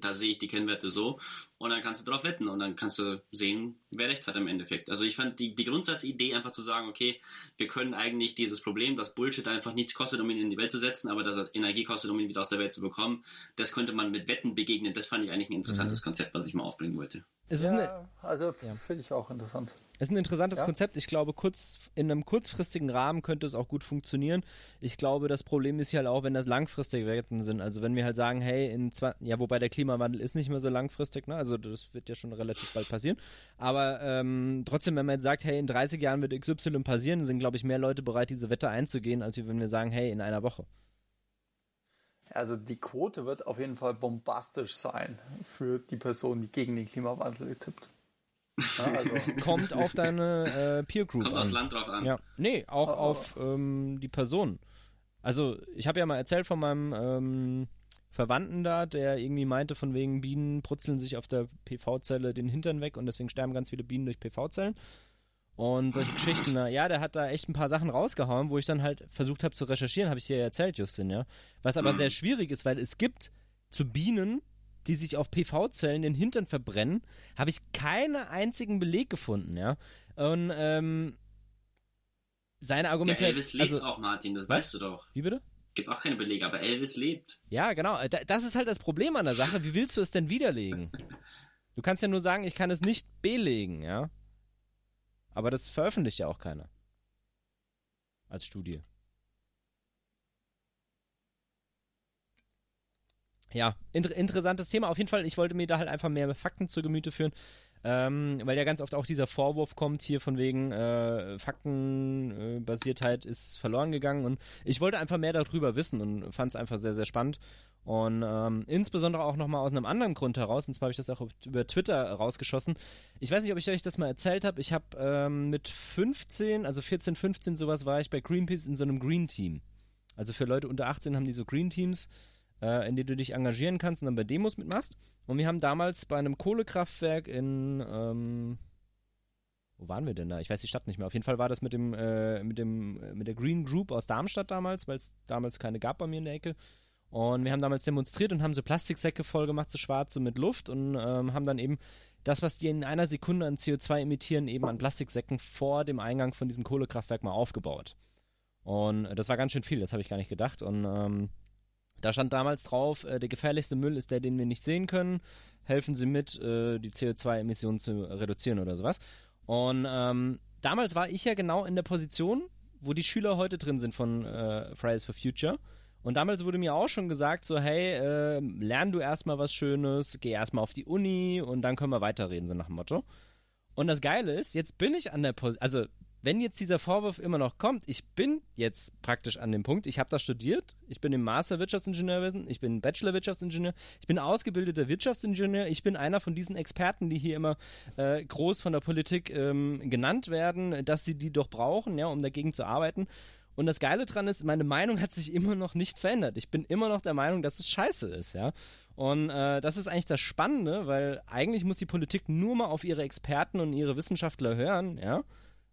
da sehe ich die Kennwerte so und dann kannst du drauf wetten und dann kannst du sehen, wer recht hat im Endeffekt. Also ich fand die, die Grundsatzidee einfach zu sagen, okay, wir können eigentlich dieses Problem, dass Bullshit einfach nichts kostet, um ihn in die Welt zu setzen, aber dass er Energie kostet, um ihn wieder aus der Welt zu bekommen, das könnte man mit Wetten begegnen. Das fand ich eigentlich ein interessantes mhm. Konzept, was ich mal aufbringen wollte. Es ja, eine, also ja. finde ich auch interessant. Es ist ein interessantes ja? Konzept. Ich glaube, kurz, in einem kurzfristigen Rahmen könnte es auch gut funktionieren. Ich glaube, das Problem ist ja halt auch, wenn das langfristige Wetten sind. Also wenn wir halt sagen, hey, in zwei, ja, wobei der Klimawandel ist nicht mehr so langfristig, ne? Also das wird ja schon relativ bald passieren. Aber ähm, trotzdem, wenn man jetzt sagt, hey, in 30 Jahren wird XY passieren, sind, glaube ich, mehr Leute bereit, diese Wette einzugehen, als wenn wir sagen, hey, in einer Woche. Also die Quote wird auf jeden Fall bombastisch sein für die Person, die gegen den Klimawandel tippt. Ja, also (laughs) Kommt auf deine äh, Peer Group Kommt an. aufs Land drauf an. Ja. Nee, auch oh, auf ähm, die Person. Also ich habe ja mal erzählt von meinem ähm, Verwandten da, der irgendwie meinte, von wegen Bienen brutzeln sich auf der PV-Zelle den Hintern weg und deswegen sterben ganz viele Bienen durch PV-Zellen. Und solche Geschichten, na, ja, der hat da echt ein paar Sachen rausgehauen, wo ich dann halt versucht habe zu recherchieren, habe ich dir ja erzählt, Justin, ja. Was aber mhm. sehr schwierig ist, weil es gibt zu Bienen, die sich auf PV-Zellen den Hintern verbrennen, habe ich keinen einzigen Beleg gefunden, ja. Und ähm, seine Argumente. Ja, Elvis lebt also, auch, Martin, das was? weißt du doch. Wie bitte? Gibt auch keine Belege, aber Elvis lebt. Ja, genau. Das ist halt das Problem an der Sache. Wie willst du es denn widerlegen? (laughs) Du kannst ja nur sagen, ich kann es nicht belegen, ja. Aber das veröffentlicht ja auch keiner. Als Studie. Ja, inter interessantes Thema. Auf jeden Fall, ich wollte mir da halt einfach mehr Fakten zu Gemüte führen, ähm, weil ja ganz oft auch dieser Vorwurf kommt hier von wegen äh, Faktenbasiertheit ist verloren gegangen und ich wollte einfach mehr darüber wissen und fand es einfach sehr, sehr spannend und ähm, insbesondere auch nochmal aus einem anderen Grund heraus, und zwar habe ich das auch über Twitter rausgeschossen. Ich weiß nicht, ob ich euch das mal erzählt habe. Ich habe ähm, mit 15, also 14, 15 sowas, war ich bei Greenpeace in so einem Green Team. Also für Leute unter 18 haben die so Green Teams, äh, in denen du dich engagieren kannst und dann bei Demos mitmachst. Und wir haben damals bei einem Kohlekraftwerk in, ähm, wo waren wir denn da? Ich weiß die Stadt nicht mehr. Auf jeden Fall war das mit dem, äh, mit dem, äh, mit der Green Group aus Darmstadt damals, weil es damals keine gab bei mir in der Ecke. Und wir haben damals demonstriert und haben so Plastiksäcke voll gemacht, so schwarze mit Luft und ähm, haben dann eben das, was die in einer Sekunde an CO2 emittieren, eben an Plastiksäcken vor dem Eingang von diesem Kohlekraftwerk mal aufgebaut. Und das war ganz schön viel, das habe ich gar nicht gedacht. Und ähm, da stand damals drauf, äh, der gefährlichste Müll ist der, den wir nicht sehen können. Helfen Sie mit, äh, die CO2-Emissionen zu reduzieren oder sowas. Und ähm, damals war ich ja genau in der Position, wo die Schüler heute drin sind von äh, Fridays for Future. Und damals wurde mir auch schon gesagt, so, hey, äh, lern du erstmal was Schönes, geh erstmal auf die Uni und dann können wir weiterreden, so nach dem Motto. Und das Geile ist, jetzt bin ich an der Position, also wenn jetzt dieser Vorwurf immer noch kommt, ich bin jetzt praktisch an dem Punkt, ich habe das studiert, ich bin im Master Wirtschaftsingenieurwesen, ich bin Bachelor Wirtschaftsingenieur, ich bin ausgebildeter Wirtschaftsingenieur, ich bin einer von diesen Experten, die hier immer äh, groß von der Politik ähm, genannt werden, dass sie die doch brauchen, ja, um dagegen zu arbeiten. Und das Geile dran ist, meine Meinung hat sich immer noch nicht verändert. Ich bin immer noch der Meinung, dass es scheiße ist, ja. Und äh, das ist eigentlich das Spannende, weil eigentlich muss die Politik nur mal auf ihre Experten und ihre Wissenschaftler hören, ja.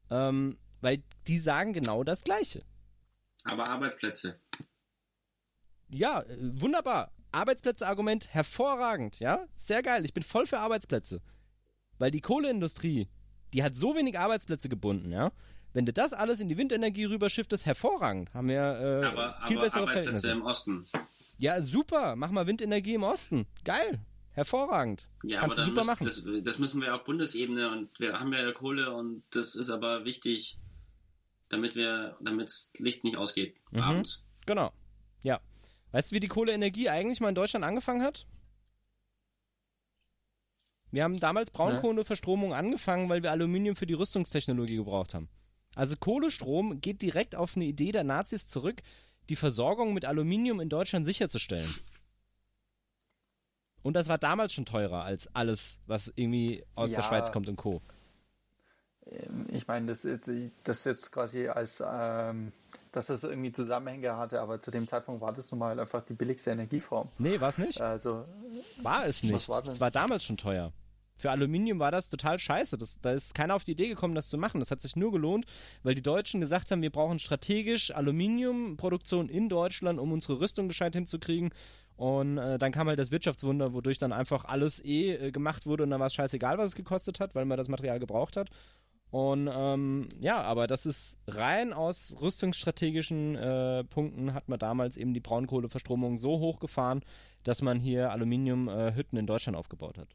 Ähm, weil die sagen genau das Gleiche. Aber Arbeitsplätze. Ja, äh, wunderbar. Arbeitsplätze-Argument hervorragend, ja. Sehr geil. Ich bin voll für Arbeitsplätze. Weil die Kohleindustrie, die hat so wenig Arbeitsplätze gebunden, ja Wenn du das alles in die Windenergie rüberschiftest, hervorragend. Haben wir äh, Aber, viel aber bessere Arbeitsplätze Verhältnisse. im Osten. Ja, super. Mach mal Windenergie im Osten. Geil. Hervorragend. Ja, Kannst aber super dann machen. das, das müssen wir auf Bundesebene und wir haben ja Kohle und das ist aber wichtig, damit wir, damit das Licht nicht ausgeht Mhm. abends. Genau. Ja. Weißt du, wie die Kohleenergie eigentlich mal in Deutschland angefangen hat? Wir haben damals Braunkohleverstromung angefangen, weil wir Aluminium für die Rüstungstechnologie gebraucht haben. Also Kohlestrom geht direkt auf eine Idee der Nazis zurück, die Versorgung mit Aluminium in Deutschland sicherzustellen. Und das war damals schon teurer als alles, was irgendwie aus der Ja. Schweiz kommt und Co. Ich meine, das, das jetzt quasi als, ähm, dass das irgendwie Zusammenhänge hatte, aber zu dem Zeitpunkt war das nun mal einfach die billigste Energieform. Nee, war es nicht? Also, War es nicht. war? Es war damals schon teuer. Für Aluminium war das total scheiße. Das, da ist keiner auf die Idee gekommen, das zu machen. Das hat sich nur gelohnt, weil die Deutschen gesagt haben, wir brauchen strategisch Aluminiumproduktion in Deutschland, um unsere Rüstung gescheit hinzukriegen. Und äh, dann kam halt das Wirtschaftswunder, wodurch dann einfach alles eh äh, gemacht wurde und dann war es scheißegal, was es gekostet hat, weil man das Material gebraucht hat. Und ähm, ja, aber das ist rein aus rüstungsstrategischen äh, Punkten hat man damals eben die Braunkohleverstromung so hochgefahren, dass man hier Aluminiumhütten in Deutschland aufgebaut hat.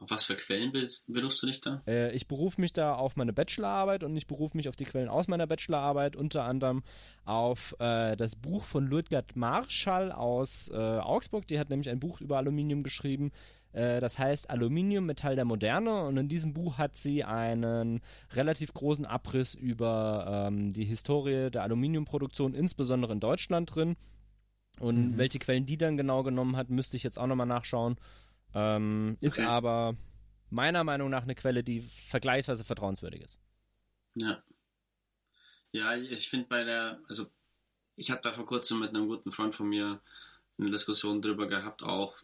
Auf was für Quellen be- benutzt du dich da? Äh, ich berufe mich da auf meine Bachelorarbeit und ich berufe mich auf die Quellen aus meiner Bachelorarbeit, unter anderem auf äh, das Buch von Ludgard Marschall aus äh, Augsburg. Die hat nämlich ein Buch über Aluminium geschrieben. Äh, das heißt Aluminium, Metall der Moderne. Und in diesem Buch hat sie einen relativ großen Abriss über ähm, die Historie der Aluminiumproduktion, insbesondere in Deutschland drin. Und welche Quellen die dann genau genommen hat, müsste ich jetzt auch nochmal nachschauen. Ähm, ist Okay. aber meiner Meinung nach eine Quelle, die vergleichsweise vertrauenswürdig ist. Ja. Ja, ich finde bei der, also ich habe da vor kurzem mit einem guten Freund von mir eine Diskussion drüber gehabt, auch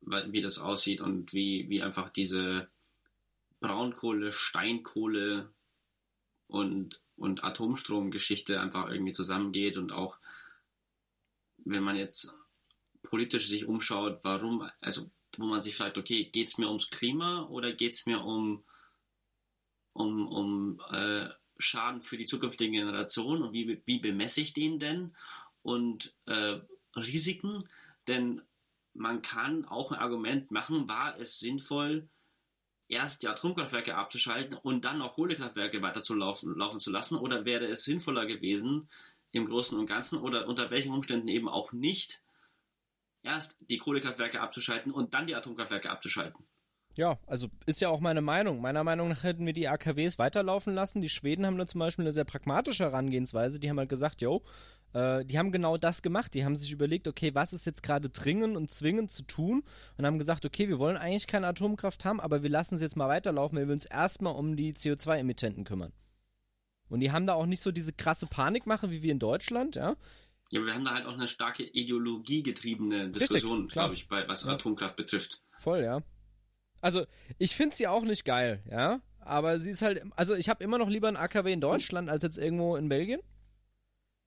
wie das aussieht und wie, wie einfach diese Braunkohle, Steinkohle und, und Atomstromgeschichte einfach irgendwie zusammengeht und auch wenn man jetzt politisch sich umschaut, warum, also wo man sich fragt, okay, geht es mir ums Klima oder geht es mir um, um, um äh, Schaden für die zukünftigen Generationen und wie, wie bemesse ich den denn? Und äh, Risiken, denn man kann auch ein Argument machen, war es sinnvoll, erst die Atomkraftwerke abzuschalten und dann noch Kohlekraftwerke weiter zu laufen, laufen zu lassen? Oder wäre es sinnvoller gewesen, im Großen und Ganzen oder unter welchen Umständen eben auch nicht, erst die Kohlekraftwerke abzuschalten und dann die Atomkraftwerke abzuschalten. Ja, also ist ja auch meine Meinung. Meiner Meinung nach hätten wir die AKWs weiterlaufen lassen. Die Schweden haben da zum Beispiel eine sehr pragmatische Herangehensweise. Die haben halt gesagt, yo, äh, die haben genau das gemacht. Die haben sich überlegt, okay, was ist jetzt gerade dringend und zwingend zu tun? Und haben gesagt, okay, wir wollen eigentlich keine Atomkraft haben, aber wir lassen es jetzt mal weiterlaufen, weil wir uns erstmal um die CO2-Emittenten kümmern. Und die haben da auch nicht so diese krasse Panikmache wie wir in Deutschland, ja. Ja, wir haben da halt auch eine starke ideologiegetriebene Diskussion, glaube ich, bei, was Ja. Atomkraft betrifft. Voll, ja. Also, ich finde sie auch nicht geil, ja. Aber sie ist halt, also ich habe immer noch lieber ein AKW in Deutschland als jetzt irgendwo in Belgien.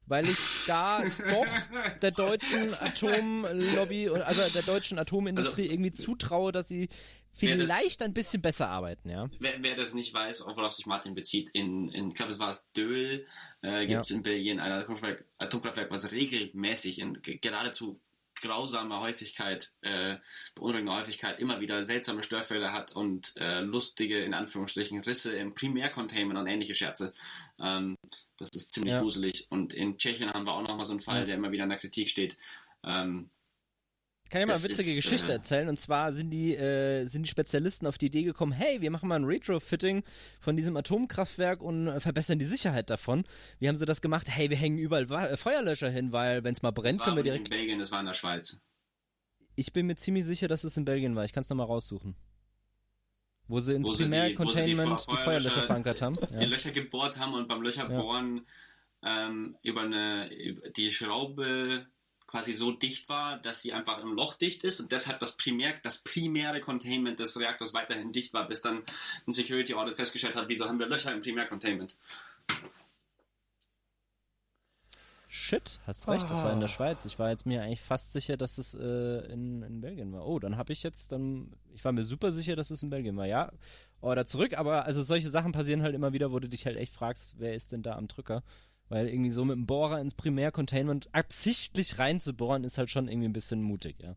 Weil ich da (laughs) doch der deutschen Atomlobby, also der deutschen Atomindustrie Also, irgendwie zutraue, dass sie wer das- vielleicht ein bisschen besser arbeiten, ja. Wer, wer das nicht weiß, worauf sich Martin bezieht, in, in ich glaube, es war es Döhl, äh, gibt es in Belgien ein Atomkraftwerk, Atomkraftwerk, was regelmäßig in ge- geradezu grausamer Häufigkeit, äh, beunruhigender Häufigkeit immer wieder seltsame Störfälle hat und äh, lustige, in Anführungsstrichen, Risse im Primärcontainment und ähnliche Scherze. Ähm, das ist ziemlich Ja. gruselig. Und in Tschechien haben wir auch nochmal so einen Fall, Ja. der immer wieder in der Kritik steht. Ähm, kann ja mal eine witzige ist, Geschichte äh, erzählen. Und zwar sind die, äh, sind die Spezialisten auf die Idee gekommen, hey, wir machen mal ein Retrofitting von diesem Atomkraftwerk und äh, verbessern die Sicherheit davon. Wie haben sie das gemacht? Hey, wir hängen überall Wa- äh, Feuerlöscher hin, weil wenn es mal brennt, können wir direkt. in Belgien, das war in der Schweiz. Ich bin mir ziemlich sicher, dass es in Belgien war. Ich kann es nochmal raussuchen. Wo sie ins Wo sie die- sie die Primärcontainment die, Feuer- Feuerlöscher verankert haben. die Ja. Löcher gebohrt haben und beim Löcherbohren ähm, über eine über die Schraube quasi so dicht war, dass sie einfach im Loch dicht ist und deshalb das primär das primäre Containment des Reaktors weiterhin dicht war, bis dann ein Security Audit festgestellt hat, wieso haben wir Löcher im Primärcontainment. Shit, hast recht, das war in der Schweiz. Ich war jetzt mir eigentlich fast sicher, dass es äh, in, in Belgien war. Oh, dann habe ich jetzt, dann, ich war mir super sicher, dass es in Belgien war. Ja, oder zurück, aber also solche Sachen passieren halt immer wieder, wo du dich halt echt fragst, wer ist denn da am Drücker? Weil irgendwie so mit dem Bohrer ins Primärcontainment absichtlich reinzubohren, ist halt schon irgendwie ein bisschen mutig, ja.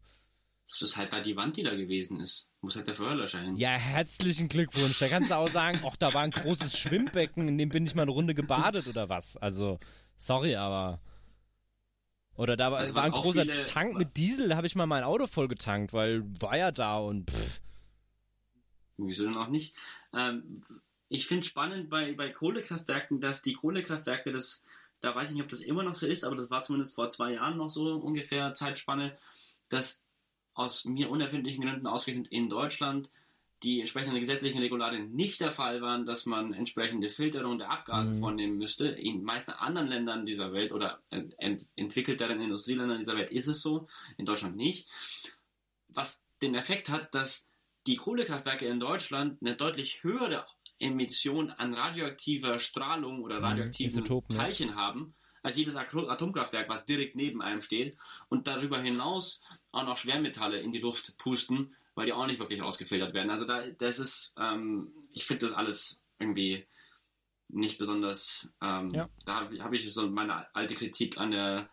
Das ist halt da die Wand, die da gewesen ist. Muss halt der Feuerlöscher hin. Ja, herzlichen Glückwunsch. Da kannst du auch sagen, ach, da war ein großes Schwimmbecken, in dem bin ich mal eine Runde gebadet oder was. Also, sorry, aber. Oder da war, also, war ein großer viele, Tank mit Diesel, da habe ich mal mein Auto voll getankt, weil war ja da und pff. Wieso denn auch nicht? Ähm, ich finde spannend bei, bei Kohlekraftwerken, dass die Kohlekraftwerke, das, da weiß ich nicht, ob das immer noch so ist, aber das war zumindest vor zwei Jahren noch so ungefähr Zeitspanne, dass aus mir unerfindlichen Gründen ausgerechnet in Deutschland die entsprechenden gesetzlichen Regularien nicht der Fall waren, dass man entsprechende Filterung der Abgase mhm. vornehmen müsste. In meisten anderen Ländern dieser Welt oder ent entwickelteren Industrieländern dieser Welt ist es so, in Deutschland nicht. Was den Effekt hat, dass die Kohlekraftwerke in Deutschland eine deutlich höhere Emission an radioaktiver Strahlung oder mhm. radioaktiven Isotopen, Teilchen ja. haben, als jedes Atomkraftwerk, was direkt neben einem steht und darüber hinaus auch noch Schwermetalle in die Luft pusten, weil die auch nicht wirklich ausgefiltert werden. Also da, das ist, ähm, ich finde das alles irgendwie nicht besonders, ähm, ja. da habe hab ich so meine alte Kritik an der,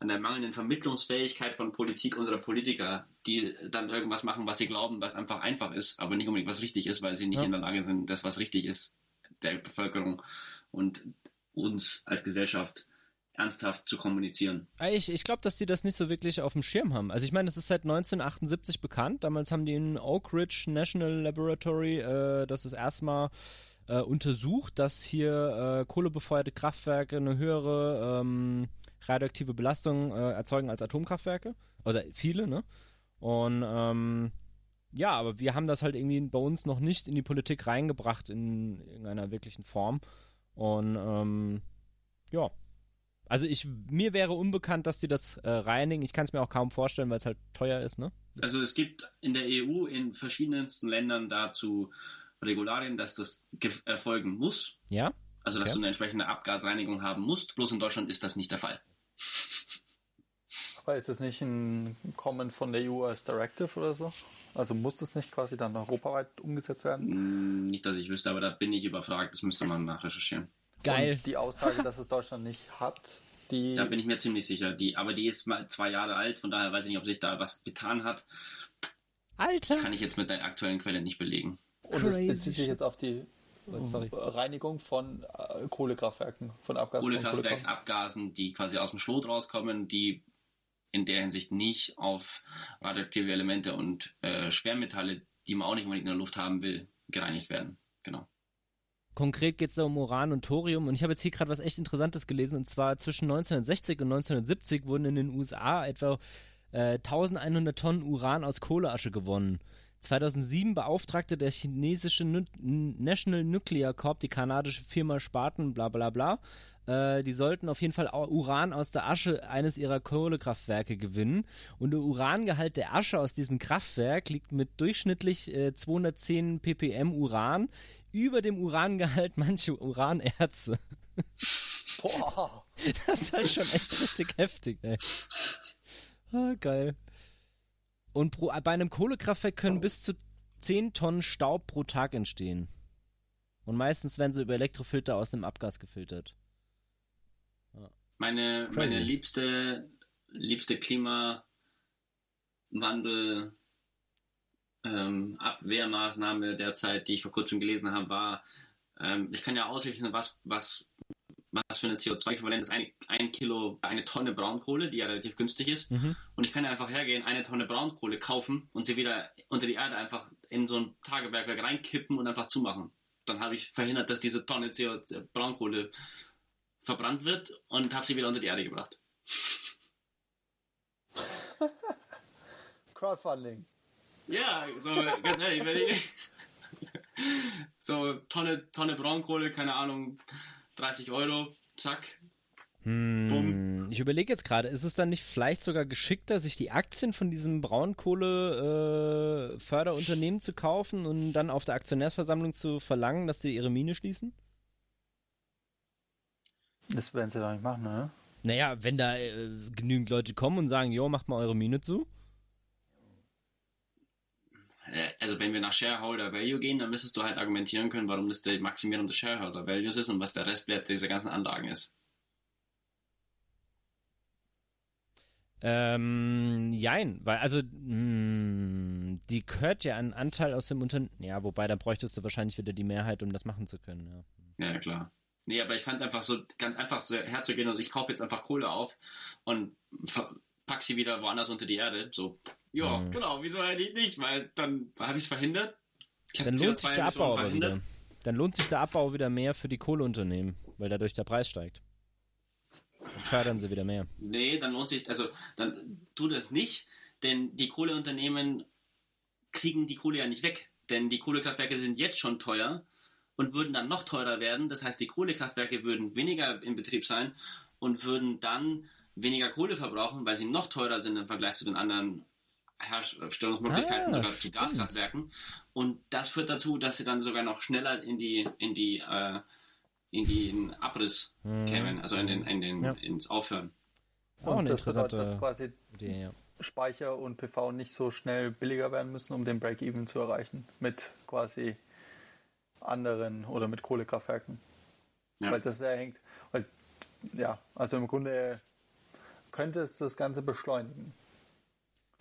an der mangelnden Vermittlungsfähigkeit von Politik unserer Politiker, die dann irgendwas machen, was sie glauben, was einfach einfach ist, aber nicht unbedingt was richtig ist, weil sie nicht ja. in der Lage sind, das, was richtig ist, der Bevölkerung und uns als Gesellschaft ernsthaft zu kommunizieren. Ich, ich glaube, dass die das nicht so wirklich auf dem Schirm haben. Also ich meine, es ist seit 1978 bekannt. Damals haben die in Oak Ridge National Laboratory äh, das ist erstmal äh, untersucht, dass hier äh, kohlebefeuerte Kraftwerke eine höhere ähm, radioaktive Belastung äh, erzeugen als Atomkraftwerke. Oder viele, ne? Und ähm, ja, aber wir haben das halt irgendwie bei uns noch nicht in die Politik reingebracht in irgendeiner wirklichen Form. Und ähm, ja, also ich, mir wäre unbekannt, dass die das äh, reinigen. Ich kann es mir auch kaum vorstellen, weil es halt teuer ist, ne? Also es gibt in der EU in verschiedensten Ländern dazu Regularien, dass das erfolgen muss. Ja. Also dass okay. du eine entsprechende Abgasreinigung haben musst. Bloß in Deutschland ist das nicht der Fall. Aber ist es nicht ein Kommen von der EU als Directive oder so? Also muss das nicht quasi dann europaweit umgesetzt werden? Hm, nicht, dass ich wüsste, aber da bin ich überfragt. Das müsste man nachrecherchieren. Geil. Und die Aussage, dass es Deutschland nicht hat, die. Da bin ich mir ziemlich sicher. Die, aber die ist mal zwei Jahre alt, von daher weiß ich nicht, ob sich da was getan hat. Alter. Das kann ich jetzt mit der aktuellen Quelle nicht belegen. Und es bezieht sich jetzt auf die Sorry. Reinigung von äh, Kohlekraftwerken, von Abgasen. Kohlekraftwerksabgasen, die quasi aus dem Schlot rauskommen, die in der Hinsicht nicht auf radioaktive Elemente und äh, Schwermetalle, die man auch nicht unbedingt in der Luft haben will, gereinigt werden. Genau. Konkret geht es da um Uran und Thorium und ich habe jetzt hier gerade was echt Interessantes gelesen und zwar zwischen 1960 und 1970 wurden in den USA etwa äh, 1100 Tonnen Uran aus Kohleasche gewonnen. 2007 beauftragte der chinesische National Nuclear Corp die kanadische Firma Spartan bla bla bla äh, die sollten auf jeden Fall Uran aus der Asche eines ihrer Kohlekraftwerke gewinnen. Und der Urangehalt der Asche aus diesem Kraftwerk liegt mit durchschnittlich äh, 210 ppm Uran über dem Urangehalt mancher Uranerze. (laughs) Boah. Das ist halt schon echt richtig heftig, ey. Ah, geil. Und pro, bei einem Kohlekraftwerk können bis zu 10 Tonnen Staub pro Tag entstehen. Und meistens werden sie über Elektrofilter aus dem Abgas gefiltert. Meine, meine liebste, liebste Klimawandel ähm, Abwehrmaßnahme derzeit, die ich vor kurzem gelesen habe, war, ähm, ich kann ja ausrechnen, was, was, was für eine CO2-Äquivalent ist ein, ein Kilo, eine Tonne Braunkohle, die ja relativ günstig ist. Mhm. Und ich kann ja einfach hergehen, eine Tonne Braunkohle kaufen und sie wieder unter die Erde einfach in so ein Tagebergwerk reinkippen und einfach zumachen. Dann habe ich verhindert, dass diese Tonne CO Braunkohle verbrannt wird und habe sie wieder unter die Erde gebracht. (laughs) Crowdfunding. Ja, so ganz ehrlich, wenn ich (laughs) so Tonne, Tonne Braunkohle, keine Ahnung, 30 Euro, zack. Hm, ich überlege jetzt gerade, ist es dann nicht vielleicht sogar geschickter, sich die Aktien von diesem Braunkohle-Förderunternehmen äh, zu kaufen und dann auf der Aktionärsversammlung zu verlangen, dass sie ihre Mine schließen? Das werden sie doch nicht machen, ne? Naja, wenn da äh, genügend Leute kommen und sagen, jo, macht mal eure Mine zu. äh, also wenn wir nach Shareholder Value gehen, dann müsstest du halt argumentieren können, warum das die Maximierung des Shareholder Values ist und was der Restwert dieser ganzen Anlagen ist. Ähm, jein, weil, also, mh, die gehört ja einen Anteil aus dem Unternehmen. Ja, wobei, da bräuchtest du wahrscheinlich wieder die Mehrheit, um das machen zu können, ja. Ja, klar. Nee, aber ich fand einfach so ganz einfach so herzugehen und ich kaufe jetzt einfach Kohle auf und pack sie wieder woanders unter die Erde. So, ja, mhm. genau, wieso eigentlich nicht? Weil dann habe ich es verhindert. Ich dann lohnt sich der Abbau aber wieder. Dann lohnt sich der Abbau wieder mehr für die Kohleunternehmen, weil dadurch der Preis steigt. Dann fördern sie wieder mehr. Nee, dann lohnt sich, also dann tut das nicht, denn die Kohleunternehmen kriegen die Kohle ja nicht weg. Denn die Kohlekraftwerke sind jetzt schon teuer und würden dann noch teurer werden. Das heißt, die Kohlekraftwerke würden weniger in Betrieb sein und würden dann weniger Kohle verbrauchen, weil sie noch teurer sind im Vergleich zu den anderen Herstellungsmöglichkeiten, ah, sogar zu Gaskraftwerken. Und das führt dazu, dass sie dann sogar noch schneller in die, in die, äh, in den Abriss hm. kämen, also in den, in den, ja. ins Aufhören. Auch und das bedeutet, dass quasi Idee, ja. Speicher und PV nicht so schnell billiger werden müssen, um den Break-Even zu erreichen. Mit quasi anderen oder mit Kohlekraftwerken. Ja. Weil das sehr hängt. Weil, ja, also im Grunde könnte es das Ganze beschleunigen.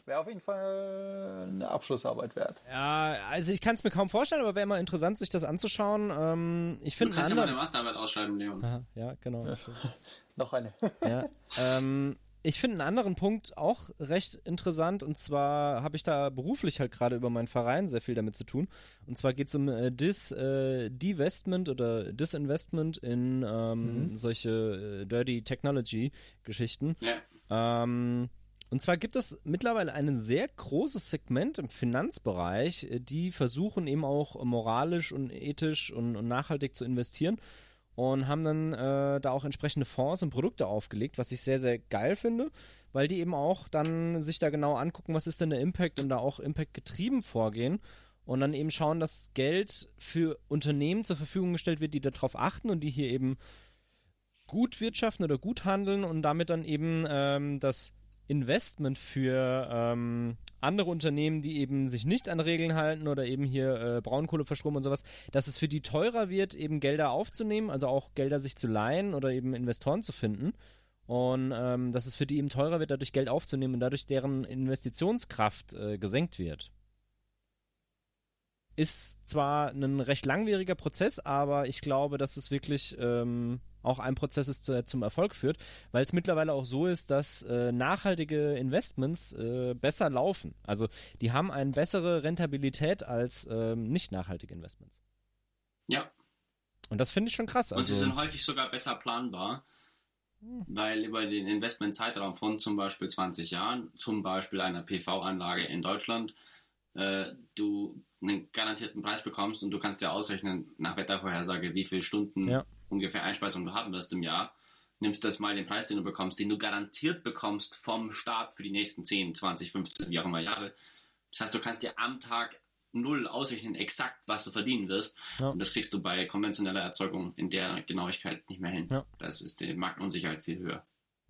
Wäre auf jeden Fall eine Abschlussarbeit wert. Ja, also ich kann es mir kaum vorstellen, aber wäre mal interessant, sich das anzuschauen. Ähm, ich finde. Du kannst ja mal eine Masterarbeit ausschreiben, Leon. Aha, ja, genau. Ja. (laughs) Noch eine. ja, ähm, ich finde einen anderen Punkt auch recht interessant und zwar habe ich da beruflich halt gerade über meinen Verein sehr viel damit zu tun. Und zwar geht es um äh, Dis, äh, Divestment oder Disinvestment in ähm, mhm. solche äh, Dirty Technology Geschichten. Ja. Ähm, und zwar gibt es mittlerweile ein sehr großes Segment im Finanzbereich, äh, die versuchen eben auch moralisch und ethisch und, und nachhaltig zu investieren und haben dann äh, da auch entsprechende Fonds und Produkte aufgelegt, was ich sehr, sehr geil finde, weil die eben auch dann sich da genau angucken, was ist denn der Impact und da auch Impact getrieben vorgehen und dann eben schauen, dass Geld für Unternehmen zur Verfügung gestellt wird, die darauf achten und die hier eben gut wirtschaften oder gut handeln und damit dann eben ähm, das Investment für ähm, andere Unternehmen, die eben sich nicht an Regeln halten oder eben hier äh, Braunkohleverstrom und sowas, dass es für die teurer wird, eben Gelder aufzunehmen, also auch Gelder sich zu leihen oder eben Investoren zu finden. Und ähm, dass es für die eben teurer wird, dadurch Geld aufzunehmen und dadurch deren Investitionskraft äh, gesenkt wird. Ist zwar ein recht langwieriger Prozess, aber ich glaube, dass es wirklich ähm, auch ein Prozess ist, zu, zum Erfolg führt, weil es mittlerweile auch so ist, dass äh, nachhaltige Investments äh, besser laufen. Also die haben eine bessere Rentabilität als ähm, nicht nachhaltige Investments. Ja. Und das finde ich schon krass. Und also, sie sind häufig sogar besser planbar, weil über den Investmentzeitraum von zum Beispiel 20 Jahren, zum Beispiel einer PV-Anlage in Deutschland, äh, du einen garantierten Preis bekommst und du kannst ja ausrechnen nach Wettervorhersage, wie viele Stunden ja ungefähr Einspeisung du haben wirst im Jahr, nimmst das mal den Preis, den du bekommst, den du garantiert bekommst vom Staat für die nächsten 10, 20, 15, wie auch immer Jahre. Das heißt, du kannst dir am Tag null ausrechnen, exakt, was du verdienen wirst. Ja. Und das kriegst du bei konventioneller Erzeugung in der Genauigkeit nicht mehr hin. Ja. Das ist die Marktunsicherheit viel höher.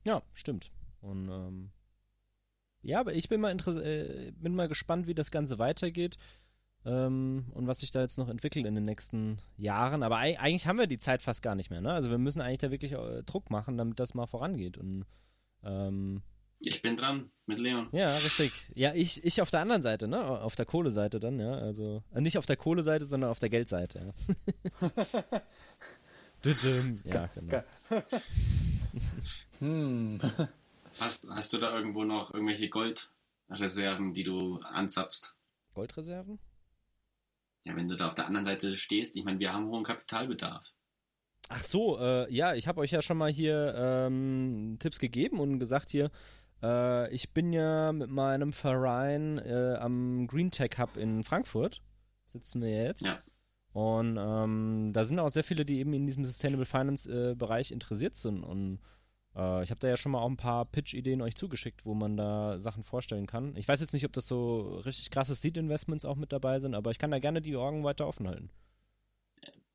Ja, stimmt. Und ähm, ja, aber ich bin mal, äh, bin mal gespannt, wie das Ganze weitergeht ähm, und was sich da jetzt noch entwickelt in den nächsten Jahren. Aber eigentlich haben wir die Zeit fast gar nicht mehr. Ne? Also wir müssen eigentlich da wirklich äh, Druck machen, damit das mal vorangeht. Und ähm, ich bin dran mit Leon. Ja, richtig. Ja, ich, ich auf der anderen Seite, ne? Auf der Kohleseite dann, ja. Also äh, nicht auf der Kohleseite, sondern auf der Geldseite. Ja, (laughs) ja genau. (laughs) hm. Hast, hast du da irgendwo noch irgendwelche Goldreserven, die du anzapfst? Goldreserven? Ja, wenn du da auf der anderen Seite stehst, ich meine, wir haben hohen Kapitalbedarf. Ach so, äh, ja, ich habe euch ja schon mal hier ähm, Tipps gegeben und gesagt hier, äh, ich bin ja mit meinem Verein äh, am Green Tech Hub in Frankfurt, sitzen wir jetzt. Ja. Und ähm, da sind auch sehr viele, die eben in diesem Sustainable Finance äh, Bereich interessiert sind und äh, ich habe da ja schon mal auch ein paar Pitch-Ideen euch zugeschickt, wo man da Sachen vorstellen kann. Ich weiß jetzt nicht, ob das so richtig krasse Seed-Investments auch mit dabei sind, aber ich kann da gerne die Augen weiter offen halten.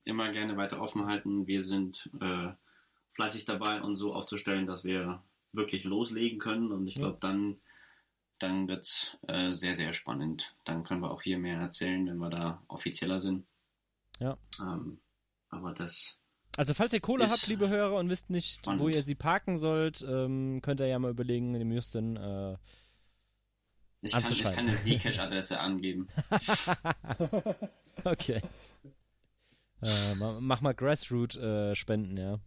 Immer gerne weiter offen halten. Wir sind äh, fleißig dabei, uns so aufzustellen, dass wir wirklich loslegen können. Und ich glaube, ja. dann, dann wird es äh, sehr, sehr spannend. Dann können wir auch hier mehr erzählen, wenn wir da offizieller sind. Ja. Ähm, aber das. Also falls ihr Kohle habt, liebe Hörer, und wisst nicht, spannend. wo ihr sie parken sollt, ähm, könnt ihr ja mal überlegen, dem Justin äh, ich kann, ich kann eine Zcash-Adresse angeben. (laughs) okay. Äh, mach mal Grassroot-Spenden, äh, ja.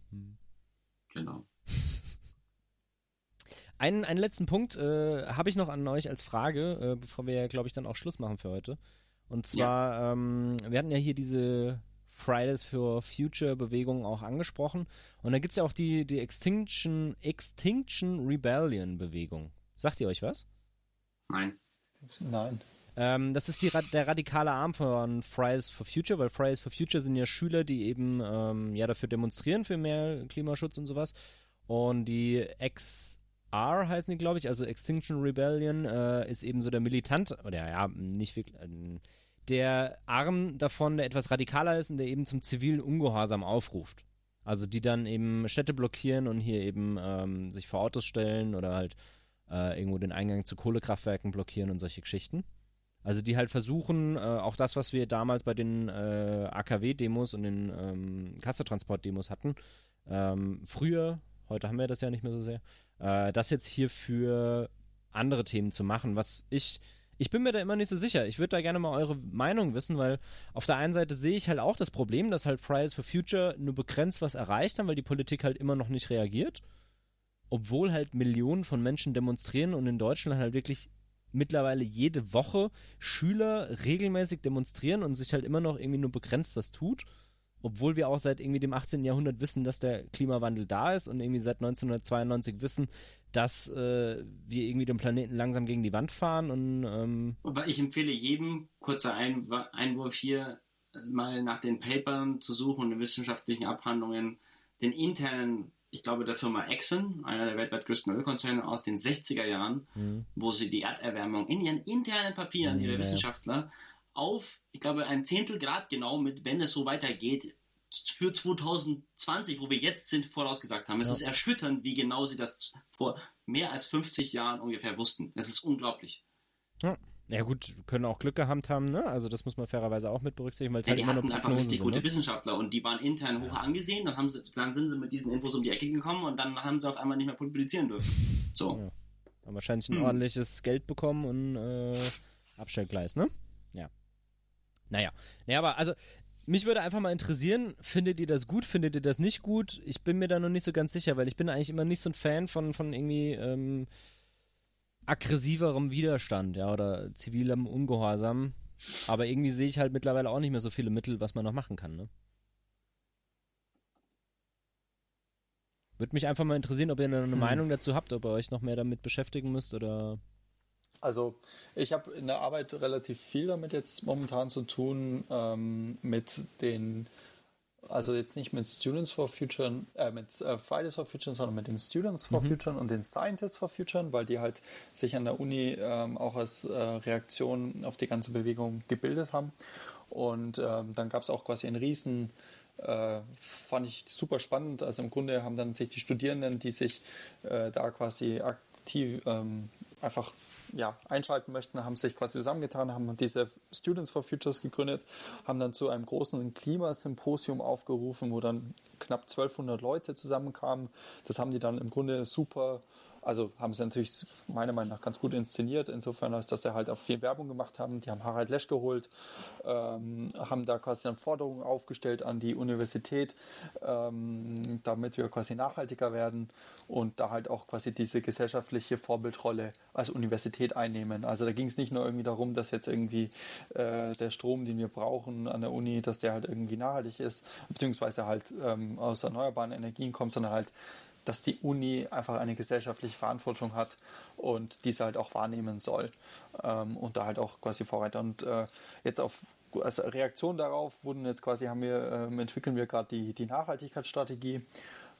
Genau. Einen, einen letzten Punkt äh, habe ich noch an euch als Frage, äh, bevor wir glaube ich, dann auch Schluss machen für heute. Und zwar, ja. ähm, wir hatten ja hier diese Fridays for Future Bewegung auch angesprochen. Und da gibt es ja auch die, die Extinction, Extinction Rebellion Bewegung. Sagt ihr euch was? Nein. Nein. Ähm, das ist die, der radikale Arm von Fridays for Future, weil Fridays for Future sind ja Schüler, die eben ähm, ja dafür demonstrieren für mehr Klimaschutz und sowas. Und die XR heißen die, glaube ich, also Extinction Rebellion äh, ist eben so der Militant, oder ja, nicht wirklich, äh, der Arm davon, der etwas radikaler ist und der eben zum zivilen Ungehorsam aufruft. Also die dann eben Städte blockieren und hier eben ähm, sich vor Autos stellen oder halt äh, irgendwo den Eingang zu Kohlekraftwerken blockieren und solche Geschichten. Also die halt versuchen, äh, auch das, was wir damals bei den äh, AKW-Demos und den ähm, Kassetransport-Demos hatten, ähm, früher, heute haben wir das ja nicht mehr so sehr, äh, das jetzt hier für andere Themen zu machen, was ich, ich bin mir da immer nicht so sicher. Ich würde da gerne mal eure Meinung wissen, weil auf der einen Seite sehe ich halt auch das Problem, dass halt Fridays for Future nur begrenzt was erreicht haben, weil die Politik halt immer noch nicht reagiert. Obwohl halt Millionen von Menschen demonstrieren und in Deutschland halt wirklich mittlerweile jede Woche Schüler regelmäßig demonstrieren und sich halt immer noch irgendwie nur begrenzt was tut. Obwohl wir auch seit irgendwie dem 18. Jahrhundert wissen, dass der Klimawandel da ist und irgendwie seit 1992 wissen, dass äh, wir irgendwie den Planeten langsam gegen die Wand fahren und ähm Aber ich empfehle jedem, kurzer Ein Einwurf hier, mal nach den Papern zu suchen und den wissenschaftlichen Abhandlungen, den internen ich glaube, der Firma Exxon, einer der weltweit größten Ölkonzerne aus den 60er Jahren, mhm. wo sie die Erderwärmung in ihren internen Papieren, mhm, ihre ja. Wissenschaftler, auf, ich glaube, ein Zehntel Grad genau mit, wenn es so weitergeht, für 2020, wo wir jetzt sind, vorausgesagt haben. Es ja. ist erschütternd, wie genau sie das vor mehr als 50 Jahren ungefähr wussten. Es ist unglaublich. Ja. Ja gut, können auch Glück gehabt haben, ne? Also das muss man fairerweise auch mit berücksichtigen, weil es ja, halt die immer hatten einfach richtig sind, gute ne? Wissenschaftler und die waren intern hoch angesehen, dann, haben sie, dann sind sie mit diesen Infos um die Ecke gekommen und dann haben sie auf einmal nicht mehr publizieren dürfen. So. Ja. Haben wahrscheinlich ein hm. ordentliches Geld bekommen und äh, Abstellgleis, ne? Ja. Naja. Naja, aber also mich würde einfach mal interessieren, findet ihr das gut, findet ihr das nicht gut? Ich bin mir da noch nicht so ganz sicher, weil ich bin eigentlich immer nicht so ein Fan von, von irgendwie ähm, aggressiverem Widerstand, ja, oder zivilem Ungehorsam. Aber irgendwie sehe ich halt mittlerweile auch nicht mehr so viele Mittel, was man noch machen kann, ne? Würde mich einfach mal interessieren, ob ihr eine hm. Meinung dazu habt, ob ihr euch noch mehr damit beschäftigen müsst oder. Also ich habe in der Arbeit relativ viel damit jetzt momentan zu tun, ähm, mit den also jetzt nicht mit Students for Future, äh, mit äh, Fridays for Future, sondern mit den Students for mhm. Future und den Scientists for Future, weil die halt sich an der Uni ähm, auch als äh, Reaktion auf die ganze Bewegung gebildet haben. Und ähm, dann gab es auch quasi einen riesen äh, fand ich super spannend. Also im Grunde haben dann sich die Studierenden, die sich äh, da quasi aktiv ähm, einfach ja, einschalten möchten, haben sich quasi zusammengetan, haben diese Students for Futures gegründet, haben dann zu einem großen Klimasymposium aufgerufen, wo dann knapp 1200 Leute zusammenkamen. Das haben die dann im Grunde super also haben sie natürlich meiner Meinung nach ganz gut inszeniert, insofern als dass sie halt auch viel Werbung gemacht haben. Die haben Harald Lesch geholt, ähm, haben da quasi dann Forderungen aufgestellt an die Universität, ähm, damit wir quasi nachhaltiger werden und da halt auch quasi diese gesellschaftliche Vorbildrolle als Universität einnehmen. Also da ging es nicht nur irgendwie darum, dass jetzt irgendwie äh, der Strom, den wir brauchen an der Uni, dass der halt irgendwie nachhaltig ist, beziehungsweise halt ähm, aus erneuerbaren Energien kommt, sondern halt dass die Uni einfach eine gesellschaftliche Verantwortung hat und diese halt auch wahrnehmen soll ähm, und da halt auch quasi Vorreiter. Und äh, jetzt auf als Reaktion darauf wurden jetzt quasi haben wir ähm, entwickeln wir gerade die die Nachhaltigkeitsstrategie.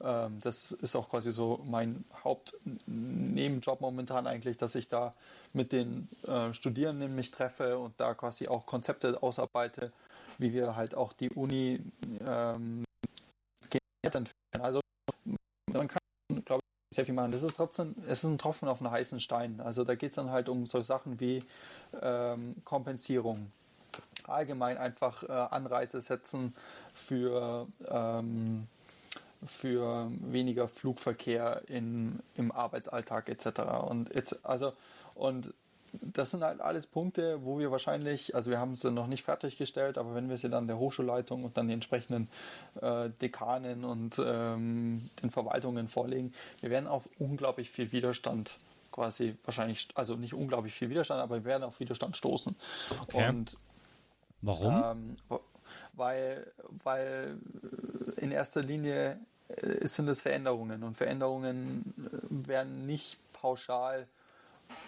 Ähm, das ist auch quasi so mein Hauptnebenjob momentan eigentlich, dass ich da mit den äh, Studierenden mich treffe und da quasi auch Konzepte ausarbeite, wie wir halt auch die Uni ähm, entwickeln. Also man kann, sehr viel machen. Das ist trotzdem, es ist ein Tropfen auf einen heißen Stein. Also da geht es dann halt um so Sachen wie ähm, Kompensierung. Allgemein einfach äh, Anreize setzen für, ähm, für weniger Flugverkehr in, im Arbeitsalltag etc. Und jetzt, also und das sind halt alles Punkte, wo wir wahrscheinlich, also wir haben sie noch nicht fertiggestellt, aber wenn wir sie dann der Hochschulleitung und dann den entsprechenden äh, Dekanen und ähm, den Verwaltungen vorlegen, wir werden auf unglaublich viel Widerstand quasi wahrscheinlich, also nicht unglaublich viel Widerstand, aber wir werden auf Widerstand stoßen. Okay. Und Warum? ähm, weil, weil in erster Linie äh, sind es Veränderungen und Veränderungen äh, werden nicht pauschal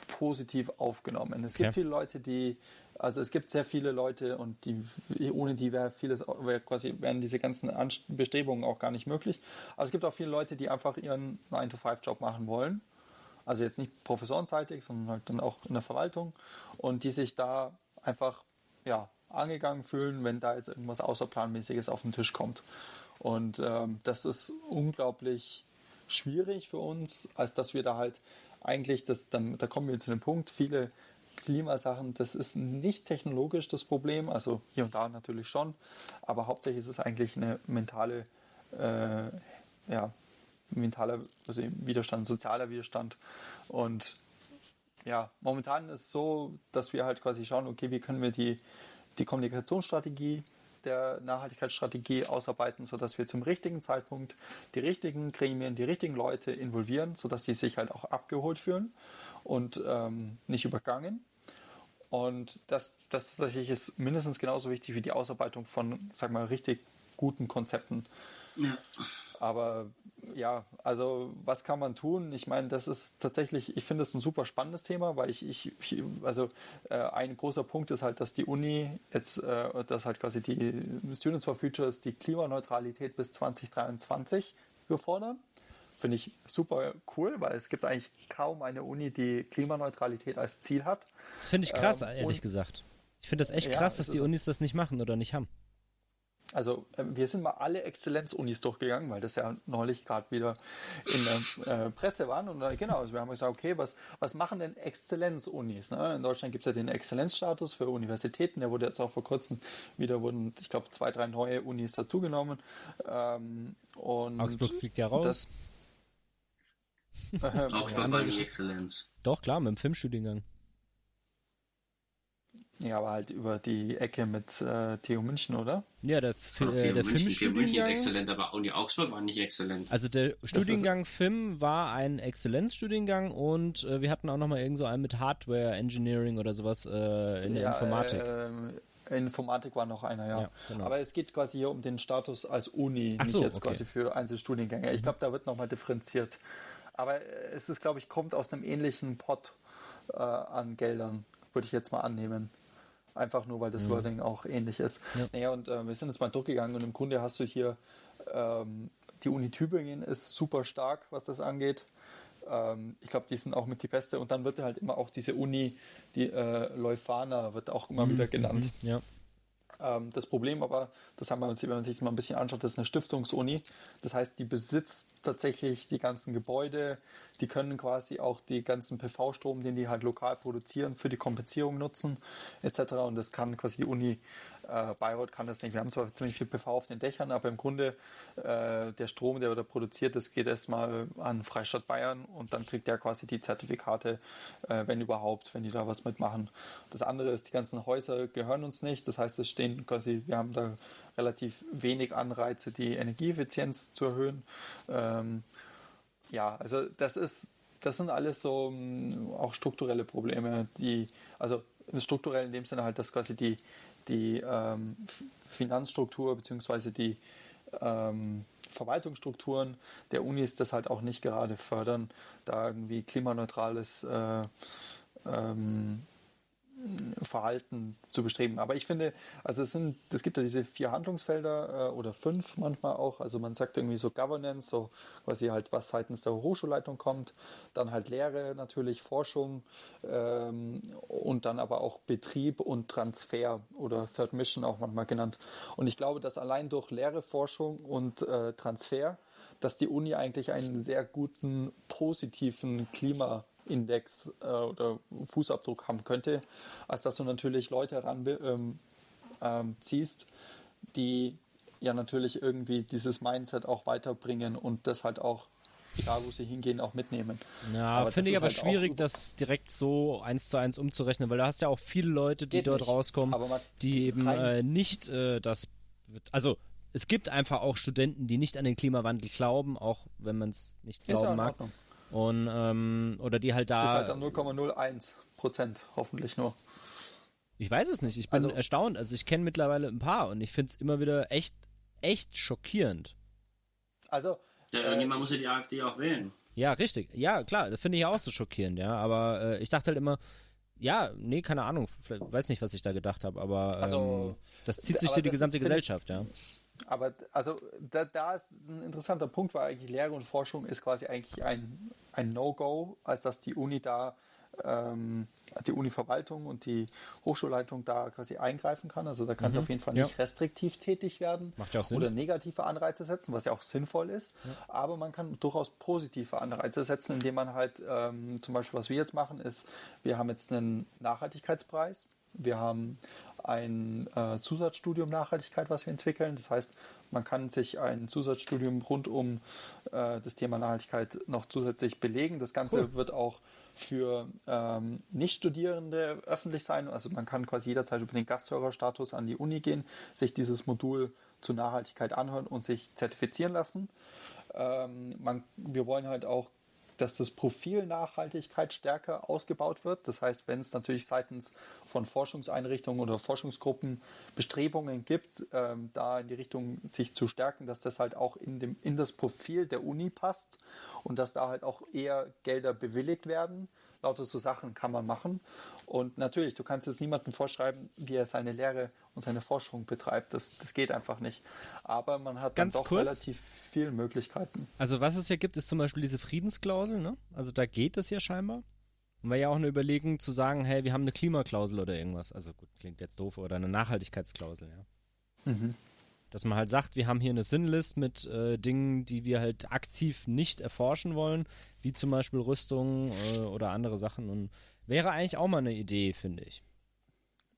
positiv aufgenommen. Es Okay. gibt viele Leute, die, also es gibt sehr viele Leute und die, ohne die wäre vieles, wäre quasi, wären diese ganzen Anst- Bestrebungen auch gar nicht möglich. Aber es gibt auch viele Leute, die einfach ihren 9-to-5-Job machen wollen. Also jetzt nicht professorenseitig, sondern halt dann auch in der Verwaltung und die sich da einfach, ja, angegangen fühlen, wenn da jetzt irgendwas Außerplanmäßiges auf den Tisch kommt. Und ähm, das ist unglaublich schwierig für uns, als dass wir da halt eigentlich, das, dann, da kommen wir zu dem Punkt, viele Klimasachen, das ist nicht technologisch das Problem, also hier und da natürlich schon, aber hauptsächlich ist es eigentlich eine mentale, äh, ja, mentaler also Widerstand, sozialer Widerstand. Und ja, momentan ist es so, dass wir halt quasi schauen, okay, wie können wir die, die Kommunikationsstrategie der Nachhaltigkeitsstrategie ausarbeiten, sodass wir zum richtigen Zeitpunkt die richtigen Gremien, die richtigen Leute involvieren, sodass sie sich halt auch abgeholt fühlen und ähm, nicht übergangen. Und das, das tatsächlich ist mindestens genauso wichtig wie die Ausarbeitung von, sag mal, richtig guten Konzepten. Ja. Aber ja, also was kann man tun? Ich meine, das ist tatsächlich, ich finde es ein super spannendes Thema, weil ich, ich ich- also äh, ein großer Punkt ist halt, dass die Uni jetzt, äh, dass halt quasi die Students for Futures die Klimaneutralität bis 2023 befordern. Finde ich super cool, weil es gibt eigentlich kaum eine Uni, die Klimaneutralität als Ziel hat. Das finde ich krass, ähm, ehrlich gesagt. Ich finde das echt Ja, krass, dass die. Unis das nicht machen oder nicht haben. Also äh, wir sind mal alle Exzellenzunis durchgegangen, weil das ja neulich gerade wieder in der äh, Presse waren. Und äh, genau, also wir haben gesagt, okay, was, was machen denn Exzellenzunis? Ne? In Deutschland gibt es ja den Exzellenzstatus für Universitäten, der wurde jetzt auch vor kurzem wieder, wurden, ich glaube, zwei, drei neue Unis dazugenommen. Ähm, und Augsburg fliegt ja raus. das- äh, war nicht. Exzellenz. Doch, klar, mit dem Filmstudiengang. Ja, aber halt über die Ecke mit äh, TU München, oder? Ja, der, Fi Doch, äh, TU der München, TU München ist exzellent, aber Uni Augsburg war nicht exzellent. Also der Studiengang Film war ein Exzellenzstudiengang und äh, wir hatten auch nochmal irgend so einen mit Hardware Engineering oder sowas äh, in der Ja, Informatik. Äh, Informatik war noch einer, ja. Ja, genau. Aber es geht quasi hier um den Status als Uni, Ach nicht so, jetzt okay. Mhm. quasi für Einzelstudiengänge. Ich glaube, da wird nochmal differenziert. Aber äh, es ist, glaube ich, kommt aus einem ähnlichen Pot äh, an Geldern, würde ich jetzt mal annehmen. Einfach nur, weil das Wording auch ähnlich ist. Mhm. Ja. Naja, und äh, wir sind jetzt mal durchgegangen und im Grunde hast du hier ähm, die Uni Tübingen ist super stark, was das angeht. Ähm, ich glaube, die sind auch mit die beste. Und dann wird halt immer auch diese Uni, die äh, Leuphana, wird auch immer wieder genannt. ja. Ähm, das Problem aber, das haben wir uns, wenn man sich das mal ein bisschen anschaut, das ist eine Stiftungsuni. Das heißt, die besitzt tatsächlich die ganzen Gebäude, die können quasi auch die ganzen PV-Strom, den die halt lokal produzieren, für die Kompensierung nutzen, etc. Und das kann quasi die Uni äh, Bayreuth kann das nicht. Wir haben zwar ziemlich viel PV auf den Dächern, aber im Grunde äh, der Strom, der da produziert ist, geht erstmal an Freistaat Bayern und dann kriegt der quasi die Zertifikate, äh, wenn überhaupt, wenn die da was mitmachen. Das andere ist, die ganzen Häuser gehören uns nicht. Das heißt, es stehen quasi, wir haben da relativ wenig Anreize, die Energieeffizienz zu erhöhen. Ähm, ja, also das ist, das sind alles so mh, auch strukturelle Probleme, die, also strukturell in dem Sinne halt, dass quasi die, die ähm, Finanzstruktur beziehungsweise die ähm, Verwaltungsstrukturen der Unis das halt auch nicht gerade fördern, da irgendwie klimaneutrales äh, ähm, Verhalten zu bestreben. Aber ich finde, also es sind, es gibt ja diese vier Handlungsfelder äh, oder fünf manchmal auch. Also man sagt irgendwie so Governance, so quasi halt, was seitens der Hochschulleitung kommt, dann halt Lehre natürlich, Forschung ähm, und dann aber auch Betrieb und Transfer oder Third Mission auch manchmal genannt. Und ich glaube, dass allein durch Lehre, Forschung und äh, Transfer dass die Uni eigentlich einen sehr guten positiven Klimaindex äh, oder Fußabdruck haben könnte, als dass du natürlich Leute heranziehst, ähm, ähm, die ja natürlich irgendwie dieses Mindset auch weiterbringen und das halt auch da, wo sie hingehen, auch mitnehmen. Ja, finde ich aber halt schwierig, das direkt so eins zu eins umzurechnen, weil da hast ja auch viele Leute, die dort nicht. rauskommen, die eben äh, nicht äh, das, also es gibt einfach auch Studenten, die nicht an den Klimawandel glauben, auch wenn man es nicht glauben mag. Und ähm, oder die halt da. Ist halt dann 0,01 Prozent, hoffentlich nur. Ich weiß es nicht. Ich bin also, erstaunt. Also ich kenne mittlerweile ein paar und ich finde es immer wieder echt, echt schockierend. Also ja, irgendjemand äh, muss ja die AfD auch wählen. Ja, richtig. Ja, klar, das finde ich ja auch so schockierend, ja. Aber äh, ich dachte halt immer, ja, nee, keine Ahnung, weiß nicht, was ich da gedacht habe, aber ähm, also, das zieht sich durch die gesamte ist, Gesellschaft, ich, ja. Aber also da, da ist ein interessanter Punkt, weil eigentlich Lehre und Forschung ist quasi eigentlich ein, ein No-Go, als dass die Uni da ähm, die Uni-Verwaltung und die Hochschulleitung da quasi eingreifen kann. Also da kann mhm. sie auf jeden Fall nicht ja. restriktiv tätig werden oder negative Anreize setzen, was ja auch sinnvoll ist. Ja. Aber man kann durchaus positive Anreize setzen, indem man halt ähm, zum Beispiel, was wir jetzt machen, ist, wir haben jetzt einen Nachhaltigkeitspreis. Wir haben ein äh, Zusatzstudium Nachhaltigkeit, was wir entwickeln. Das heißt, man kann sich ein Zusatzstudium rund um äh, das Thema Nachhaltigkeit noch zusätzlich belegen. Das Ganze cool. wird auch für ähm, Nichtstudierende öffentlich sein. Also man kann quasi jederzeit über den Gasthörerstatus an die Uni gehen, sich dieses Modul zur Nachhaltigkeit anhören und sich zertifizieren lassen. Ähm, man, wir wollen halt auch dass das Profil Nachhaltigkeit stärker ausgebaut wird. Das heißt, wenn es natürlich seitens von Forschungseinrichtungen oder Forschungsgruppen Bestrebungen gibt, ähm, da in die Richtung sich zu stärken, dass das halt auch in, dem, in das Profil der Uni passt und dass da halt auch eher Gelder bewilligt werden lauter so Sachen kann man machen. Und natürlich, du kannst jetzt niemandem vorschreiben, wie er seine Lehre und seine Forschung betreibt. Das, das geht einfach nicht. Aber man hat Ganz dann doch kurz, relativ viele Möglichkeiten. Also was es ja gibt, ist zum Beispiel diese Friedensklausel. Ne? Also da geht es ja scheinbar. Und war ja auch eine Überlegung zu sagen, hey, wir haben eine Klimaklausel oder irgendwas. Also gut, klingt jetzt doof, oder eine Nachhaltigkeitsklausel, ja. Mhm dass man halt sagt, wir haben hier eine Sinnlist mit äh, Dingen, die wir halt aktiv nicht erforschen wollen, wie zum Beispiel Rüstung äh, oder andere Sachen. Und wäre eigentlich auch mal eine Idee, finde ich.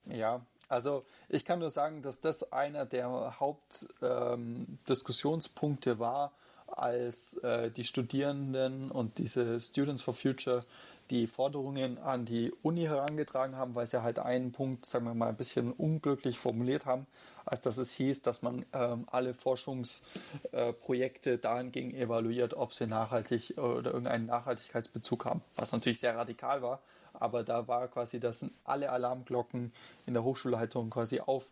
Ja, also ich kann nur sagen, dass das einer der Hauptdiskussionspunkte ähm, war, als äh, die Studierenden und diese Students for Future die Forderungen an die Uni herangetragen haben, weil sie halt einen Punkt, sagen wir mal, ein bisschen unglücklich formuliert haben, als dass es hieß, dass man ähm, alle Forschungsprojekte äh, dahingegen evaluiert, ob sie nachhaltig oder irgendeinen Nachhaltigkeitsbezug haben, was natürlich sehr radikal war, aber da war quasi, dass alle Alarmglocken in der Hochschulleitung quasi auf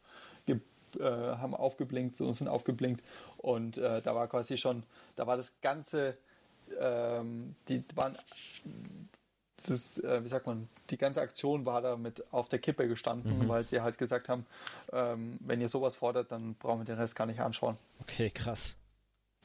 äh, haben aufgeblinkt und sind aufgeblinkt und äh, da war quasi schon, da war das ganze, ähm, die waren das, äh, wie sagt man, die ganze Aktion war da mit auf der Kippe gestanden, mhm. weil sie halt gesagt haben, ähm, wenn ihr sowas fordert, dann brauchen wir den Rest gar nicht anschauen. Okay, krass.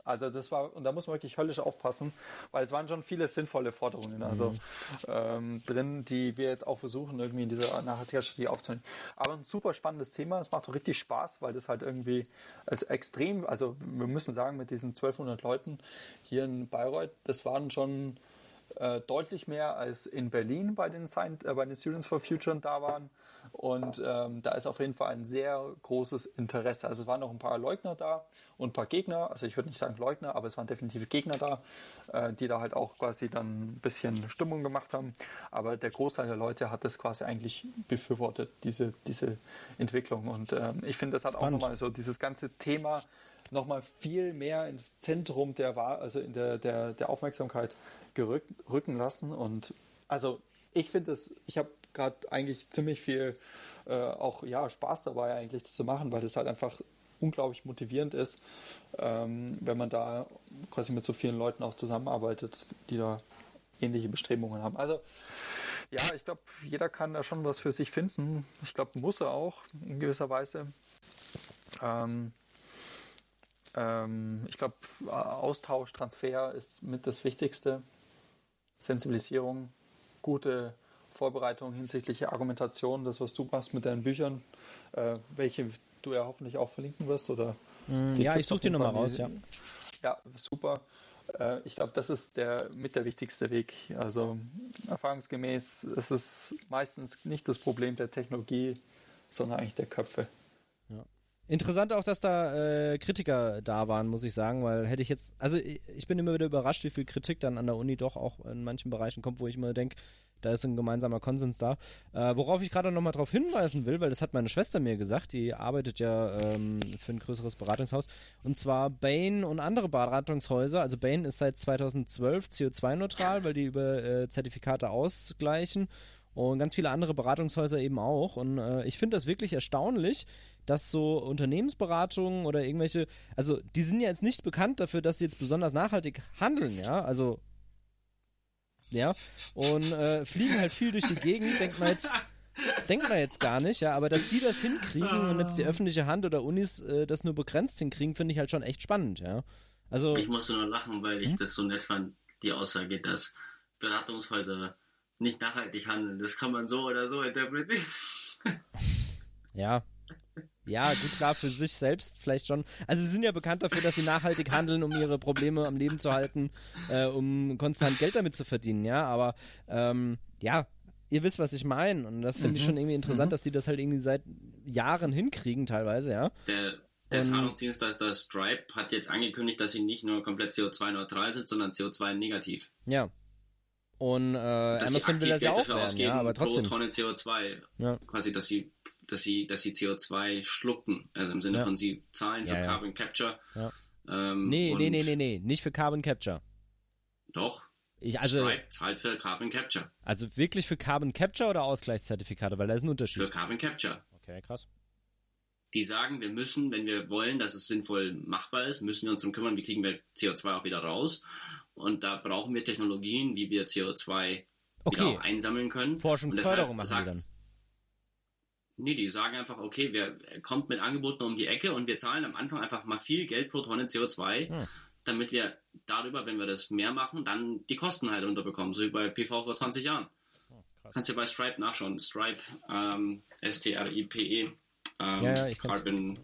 Also das war, und da muss man wirklich höllisch aufpassen, weil es waren schon viele sinnvolle Forderungen, also mhm. ähm, drin, die wir jetzt auch versuchen, irgendwie in dieser Nachhaltigkeitsstrategie aufzunehmen. Aber ein super spannendes Thema, es macht auch richtig Spaß, weil das halt irgendwie als extrem, also wir müssen sagen, mit diesen 1200 Leuten hier in Bayreuth, das waren schon äh, deutlich mehr als in Berlin bei den, äh, bei den Students for Future da waren. Und ähm, da ist auf jeden Fall ein sehr großes Interesse. Also es waren noch ein paar Leugner da und ein paar Gegner. Also ich würde nicht sagen Leugner, aber es waren definitiv Gegner da, äh, die da halt auch quasi dann ein bisschen Stimmung gemacht haben. Aber der Großteil der Leute hat das quasi eigentlich befürwortet, diese, diese Entwicklung. Und ähm, ich finde, das hat auch nochmal so dieses ganze Thema nochmal viel mehr ins Zentrum der, also in der, der, der Aufmerksamkeit gerückt, rücken lassen. Und also ich finde es, ich habe gerade eigentlich ziemlich viel äh, auch ja, Spaß dabei eigentlich das zu machen, weil das halt einfach unglaublich motivierend ist, ähm, wenn man da quasi mit so vielen Leuten auch zusammenarbeitet, die da ähnliche Bestrebungen haben. Also ja, ich glaube, jeder kann da schon was für sich finden. Ich glaube, muss er auch in gewisser Weise. Ähm, ähm, ich glaube, Austausch, Transfer ist mit das Wichtigste. Sensibilisierung, gute Vorbereitung hinsichtlich der Argumentation, das, was du machst mit deinen Büchern, äh, welche du ja hoffentlich auch verlinken wirst. Oder mm, ja, ich suche die nochmal raus, ja. Ja, super. Äh, ich glaube, das ist der mit der wichtigste Weg. Also erfahrungsgemäß ist es meistens nicht das Problem der Technologie, sondern eigentlich der Köpfe. Interessant auch, dass da äh, Kritiker da waren, muss ich sagen, weil hätte ich jetzt, also ich bin immer wieder überrascht, wie viel Kritik dann an der Uni doch auch in manchen Bereichen kommt, wo ich immer denke, da ist ein gemeinsamer Konsens da. Äh, worauf ich gerade nochmal darauf hinweisen will, weil das hat meine Schwester mir gesagt, die arbeitet ja ähm, für ein größeres Beratungshaus. Und zwar Bain und andere Beratungshäuser. Also Bain ist seit 2012 CO2-neutral, weil die über äh, Zertifikate ausgleichen. Und ganz viele andere Beratungshäuser eben auch. Und äh, ich finde das wirklich erstaunlich, dass so Unternehmensberatungen oder irgendwelche, also die sind ja jetzt nicht bekannt dafür, dass sie jetzt besonders nachhaltig handeln, ja. Also ja, und äh, fliegen halt viel durch die Gegend, denkt man jetzt, denkt man jetzt gar nicht, ja, aber dass die das hinkriegen und jetzt die öffentliche Hand oder Unis äh, das nur begrenzt hinkriegen, finde ich halt schon echt spannend, ja. Also, ich musste nur lachen, weil ich hm? das so nett fand, die Aussage, dass Beratungshäuser nicht nachhaltig handeln. Das kann man so oder so interpretieren. Ja, ja, gut, klar, für sich selbst vielleicht schon. Also sie sind ja bekannt dafür, dass sie nachhaltig handeln, um ihre Probleme am Leben zu halten, äh, um konstant Geld damit zu verdienen, ja. Aber ähm, ja, ihr wisst, was ich meine. Und das finde mhm. ich schon irgendwie interessant, mhm. dass sie das halt irgendwie seit Jahren hinkriegen, teilweise, ja. Der, der Zahlungsdienstleister Stripe hat jetzt angekündigt, dass sie nicht nur komplett CO2-neutral sind, sondern CO2-negativ. Ja. Und äh, Amazon will das ja auch werden, ja, aber trotzdem. Pro Tonne CO2. Ja. Quasi, dass sie dass sie, dass sie CO2 schlucken, also im Sinne ja. von sie zahlen für ja, Carbon Capture. Ja. Ähm, nee, nee, nee, nee, nee, nicht für Carbon Capture. Doch. Ich, also, Stripe zahlt für Carbon Capture. Also wirklich für Carbon Capture oder Ausgleichszertifikate, weil da ist ein Unterschied. Für Carbon Capture. Okay, krass. Die sagen, wir müssen, wenn wir wollen, dass es sinnvoll machbar ist, müssen wir uns darum kümmern, wie kriegen wir CO2 auch wieder raus. Und da brauchen wir Technologien, wie wir CO2 okay. wieder auch einsammeln können. Forschungsförderung machen die dann. Nee, die sagen einfach, okay, wer kommt mit Angeboten um die Ecke und wir zahlen am Anfang einfach mal viel Geld pro Tonne CO2, hm. damit wir darüber, wenn wir das mehr machen, dann die Kosten halt runterbekommen, so wie bei PV vor 20 Jahren. Oh, Kannst du bei Stripe nachschauen. Stripe, ähm, S-T-R-I-P-E, ähm, ja, ja, Carbon.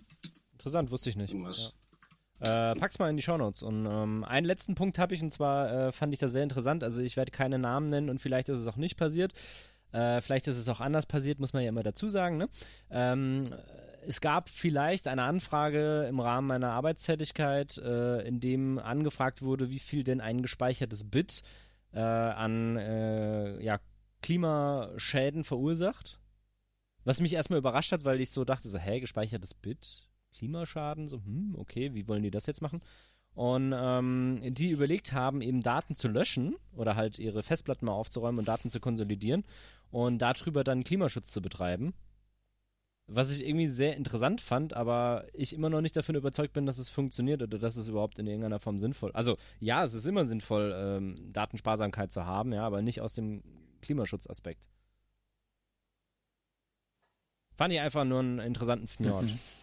Interessant, wusste ich nicht. Ja. Äh, pack's mal in die Shownotes. Und ähm, einen letzten Punkt habe ich, und zwar äh, fand ich das sehr interessant. Also ich werde keine Namen nennen und vielleicht ist es auch nicht passiert. Äh, vielleicht ist es auch anders passiert, muss man ja immer dazu sagen. Ne? Ähm, es gab vielleicht eine Anfrage im Rahmen meiner Arbeitstätigkeit, äh, in dem angefragt wurde, wie viel denn ein gespeichertes Bit äh, an äh, ja, Klimaschäden verursacht. Was mich erstmal überrascht hat, weil ich so dachte, so, hä, gespeichertes Bit? Klimaschaden? So, hm, okay, wie wollen die das jetzt machen? Und ähm, die überlegt haben, eben Daten zu löschen oder halt ihre Festplatten mal aufzuräumen und Daten zu konsolidieren und darüber dann Klimaschutz zu betreiben. Was ich irgendwie sehr interessant fand, aber ich immer noch nicht davon überzeugt bin, dass es funktioniert oder dass es überhaupt in irgendeiner Form sinnvoll. Also ja, es ist immer sinnvoll, ähm, Datensparsamkeit zu haben, ja, aber nicht aus dem Klimaschutzaspekt. Fand ich einfach nur einen interessanten Fjord. (laughs)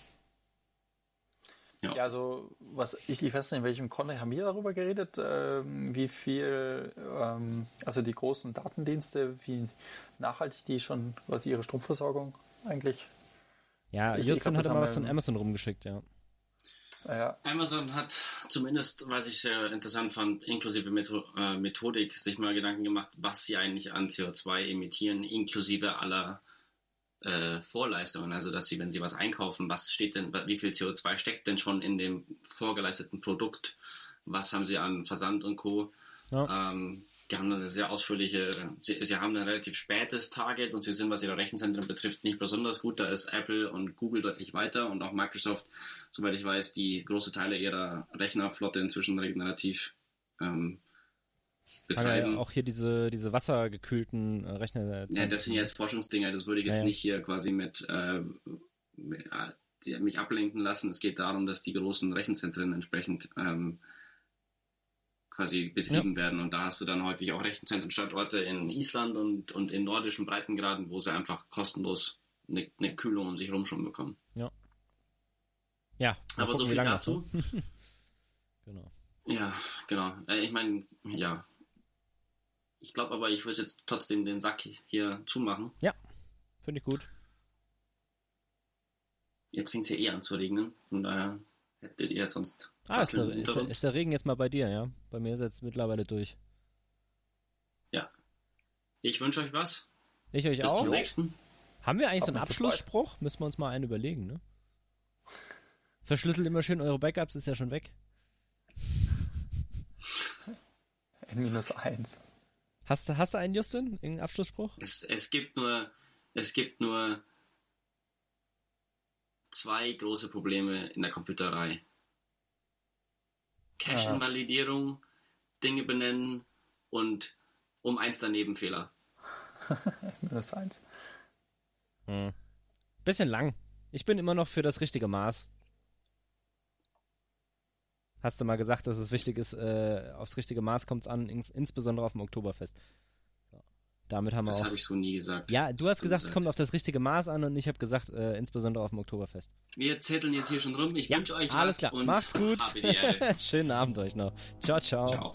Ja. ja, also was ich, ich weiß nicht, in welchem Kontext haben wir darüber geredet, ähm, wie viel, ähm, also die großen Datendienste, wie nachhaltig die schon, was ihre Stromversorgung eigentlich. Ja, ich, Justin ich glaub, hat mal was von Amazon rumgeschickt, ja. Ja. Amazon hat zumindest, was ich sehr interessant fand, inklusive äh, Methodik, sich mal Gedanken gemacht, was sie eigentlich an CO2 emittieren, inklusive aller äh, Vorleistungen, also dass sie, wenn sie was einkaufen, was steht denn, wie viel CO2 steckt denn schon in dem vorgeleisteten Produkt, was haben sie an Versand und Co. Ja. Ähm, die haben eine sehr ausführliche, sie, sie, haben ein relativ spätes Target und sie sind, was ihre Rechenzentren betrifft, nicht besonders gut. Da ist Apple und Google deutlich weiter und auch Microsoft, soweit ich weiß, die große Teile ihrer Rechnerflotte inzwischen regenerativ ähm, betreiben. Ja auch hier diese, diese wassergekühlten äh, Rechner. Ja, das sind jetzt Forschungsdinger, das würde ich jetzt ja, nicht hier quasi mit, äh, mich ablenken lassen. Es geht darum, dass die großen Rechenzentren entsprechend ähm, quasi betrieben werden. Und da hast du dann häufig auch Rechenzentrenstandorte in Island und, und in nordischen Breitengraden, wo sie einfach kostenlos eine, eine Kühlung um sich herum schon bekommen. Ja. Ja. Aber gucken, so viel dazu. (laughs) genau. Ja, genau. Äh, ich meine, ja, ich glaube aber, ich würde jetzt trotzdem den Sack hier zumachen. Ja, finde ich gut. Jetzt fängt es ja eh an zu regnen, von daher hättet ihr jetzt sonst Ah, ist der, ist, der, ist der Regen jetzt mal bei dir, ja? Bei mir ist jetzt mittlerweile durch. Ja. Ich wünsche euch was. Ich euch Bis auch. zum nächsten. Haben wir eigentlich Hab so einen Abschlussspruch? Müssen wir uns mal einen überlegen, ne? Verschlüsselt immer schön eure Backups, ist ja schon weg. N minus 1. Hast, du- hast du einen, Justin? Irgendeinen Abschlussspruch? Es, es gibt nur, es gibt nur zwei große Probleme in der Computerei. Cache-Validierung, Dinge benennen und um eins daneben Fehler. (laughs) Minus 1. Hm. Bisschen lang. Ich bin immer noch für das richtige Maß hast du mal gesagt, dass es wichtig ist, äh, aufs richtige Maß kommt es an, ins, insbesondere auf dem Oktoberfest. Damit haben wir das habe ich so nie gesagt. Ja, du hast gesagt, gesagt, es kommt auf das richtige Maß an und ich habe gesagt, äh, insbesondere auf dem Oktoberfest. Wir zetteln jetzt hier schon rum. Ich ja, wünsche euch alles was klar. Macht's gut. (laughs) Schönen Abend euch noch. Ciao, ciao. Ciao.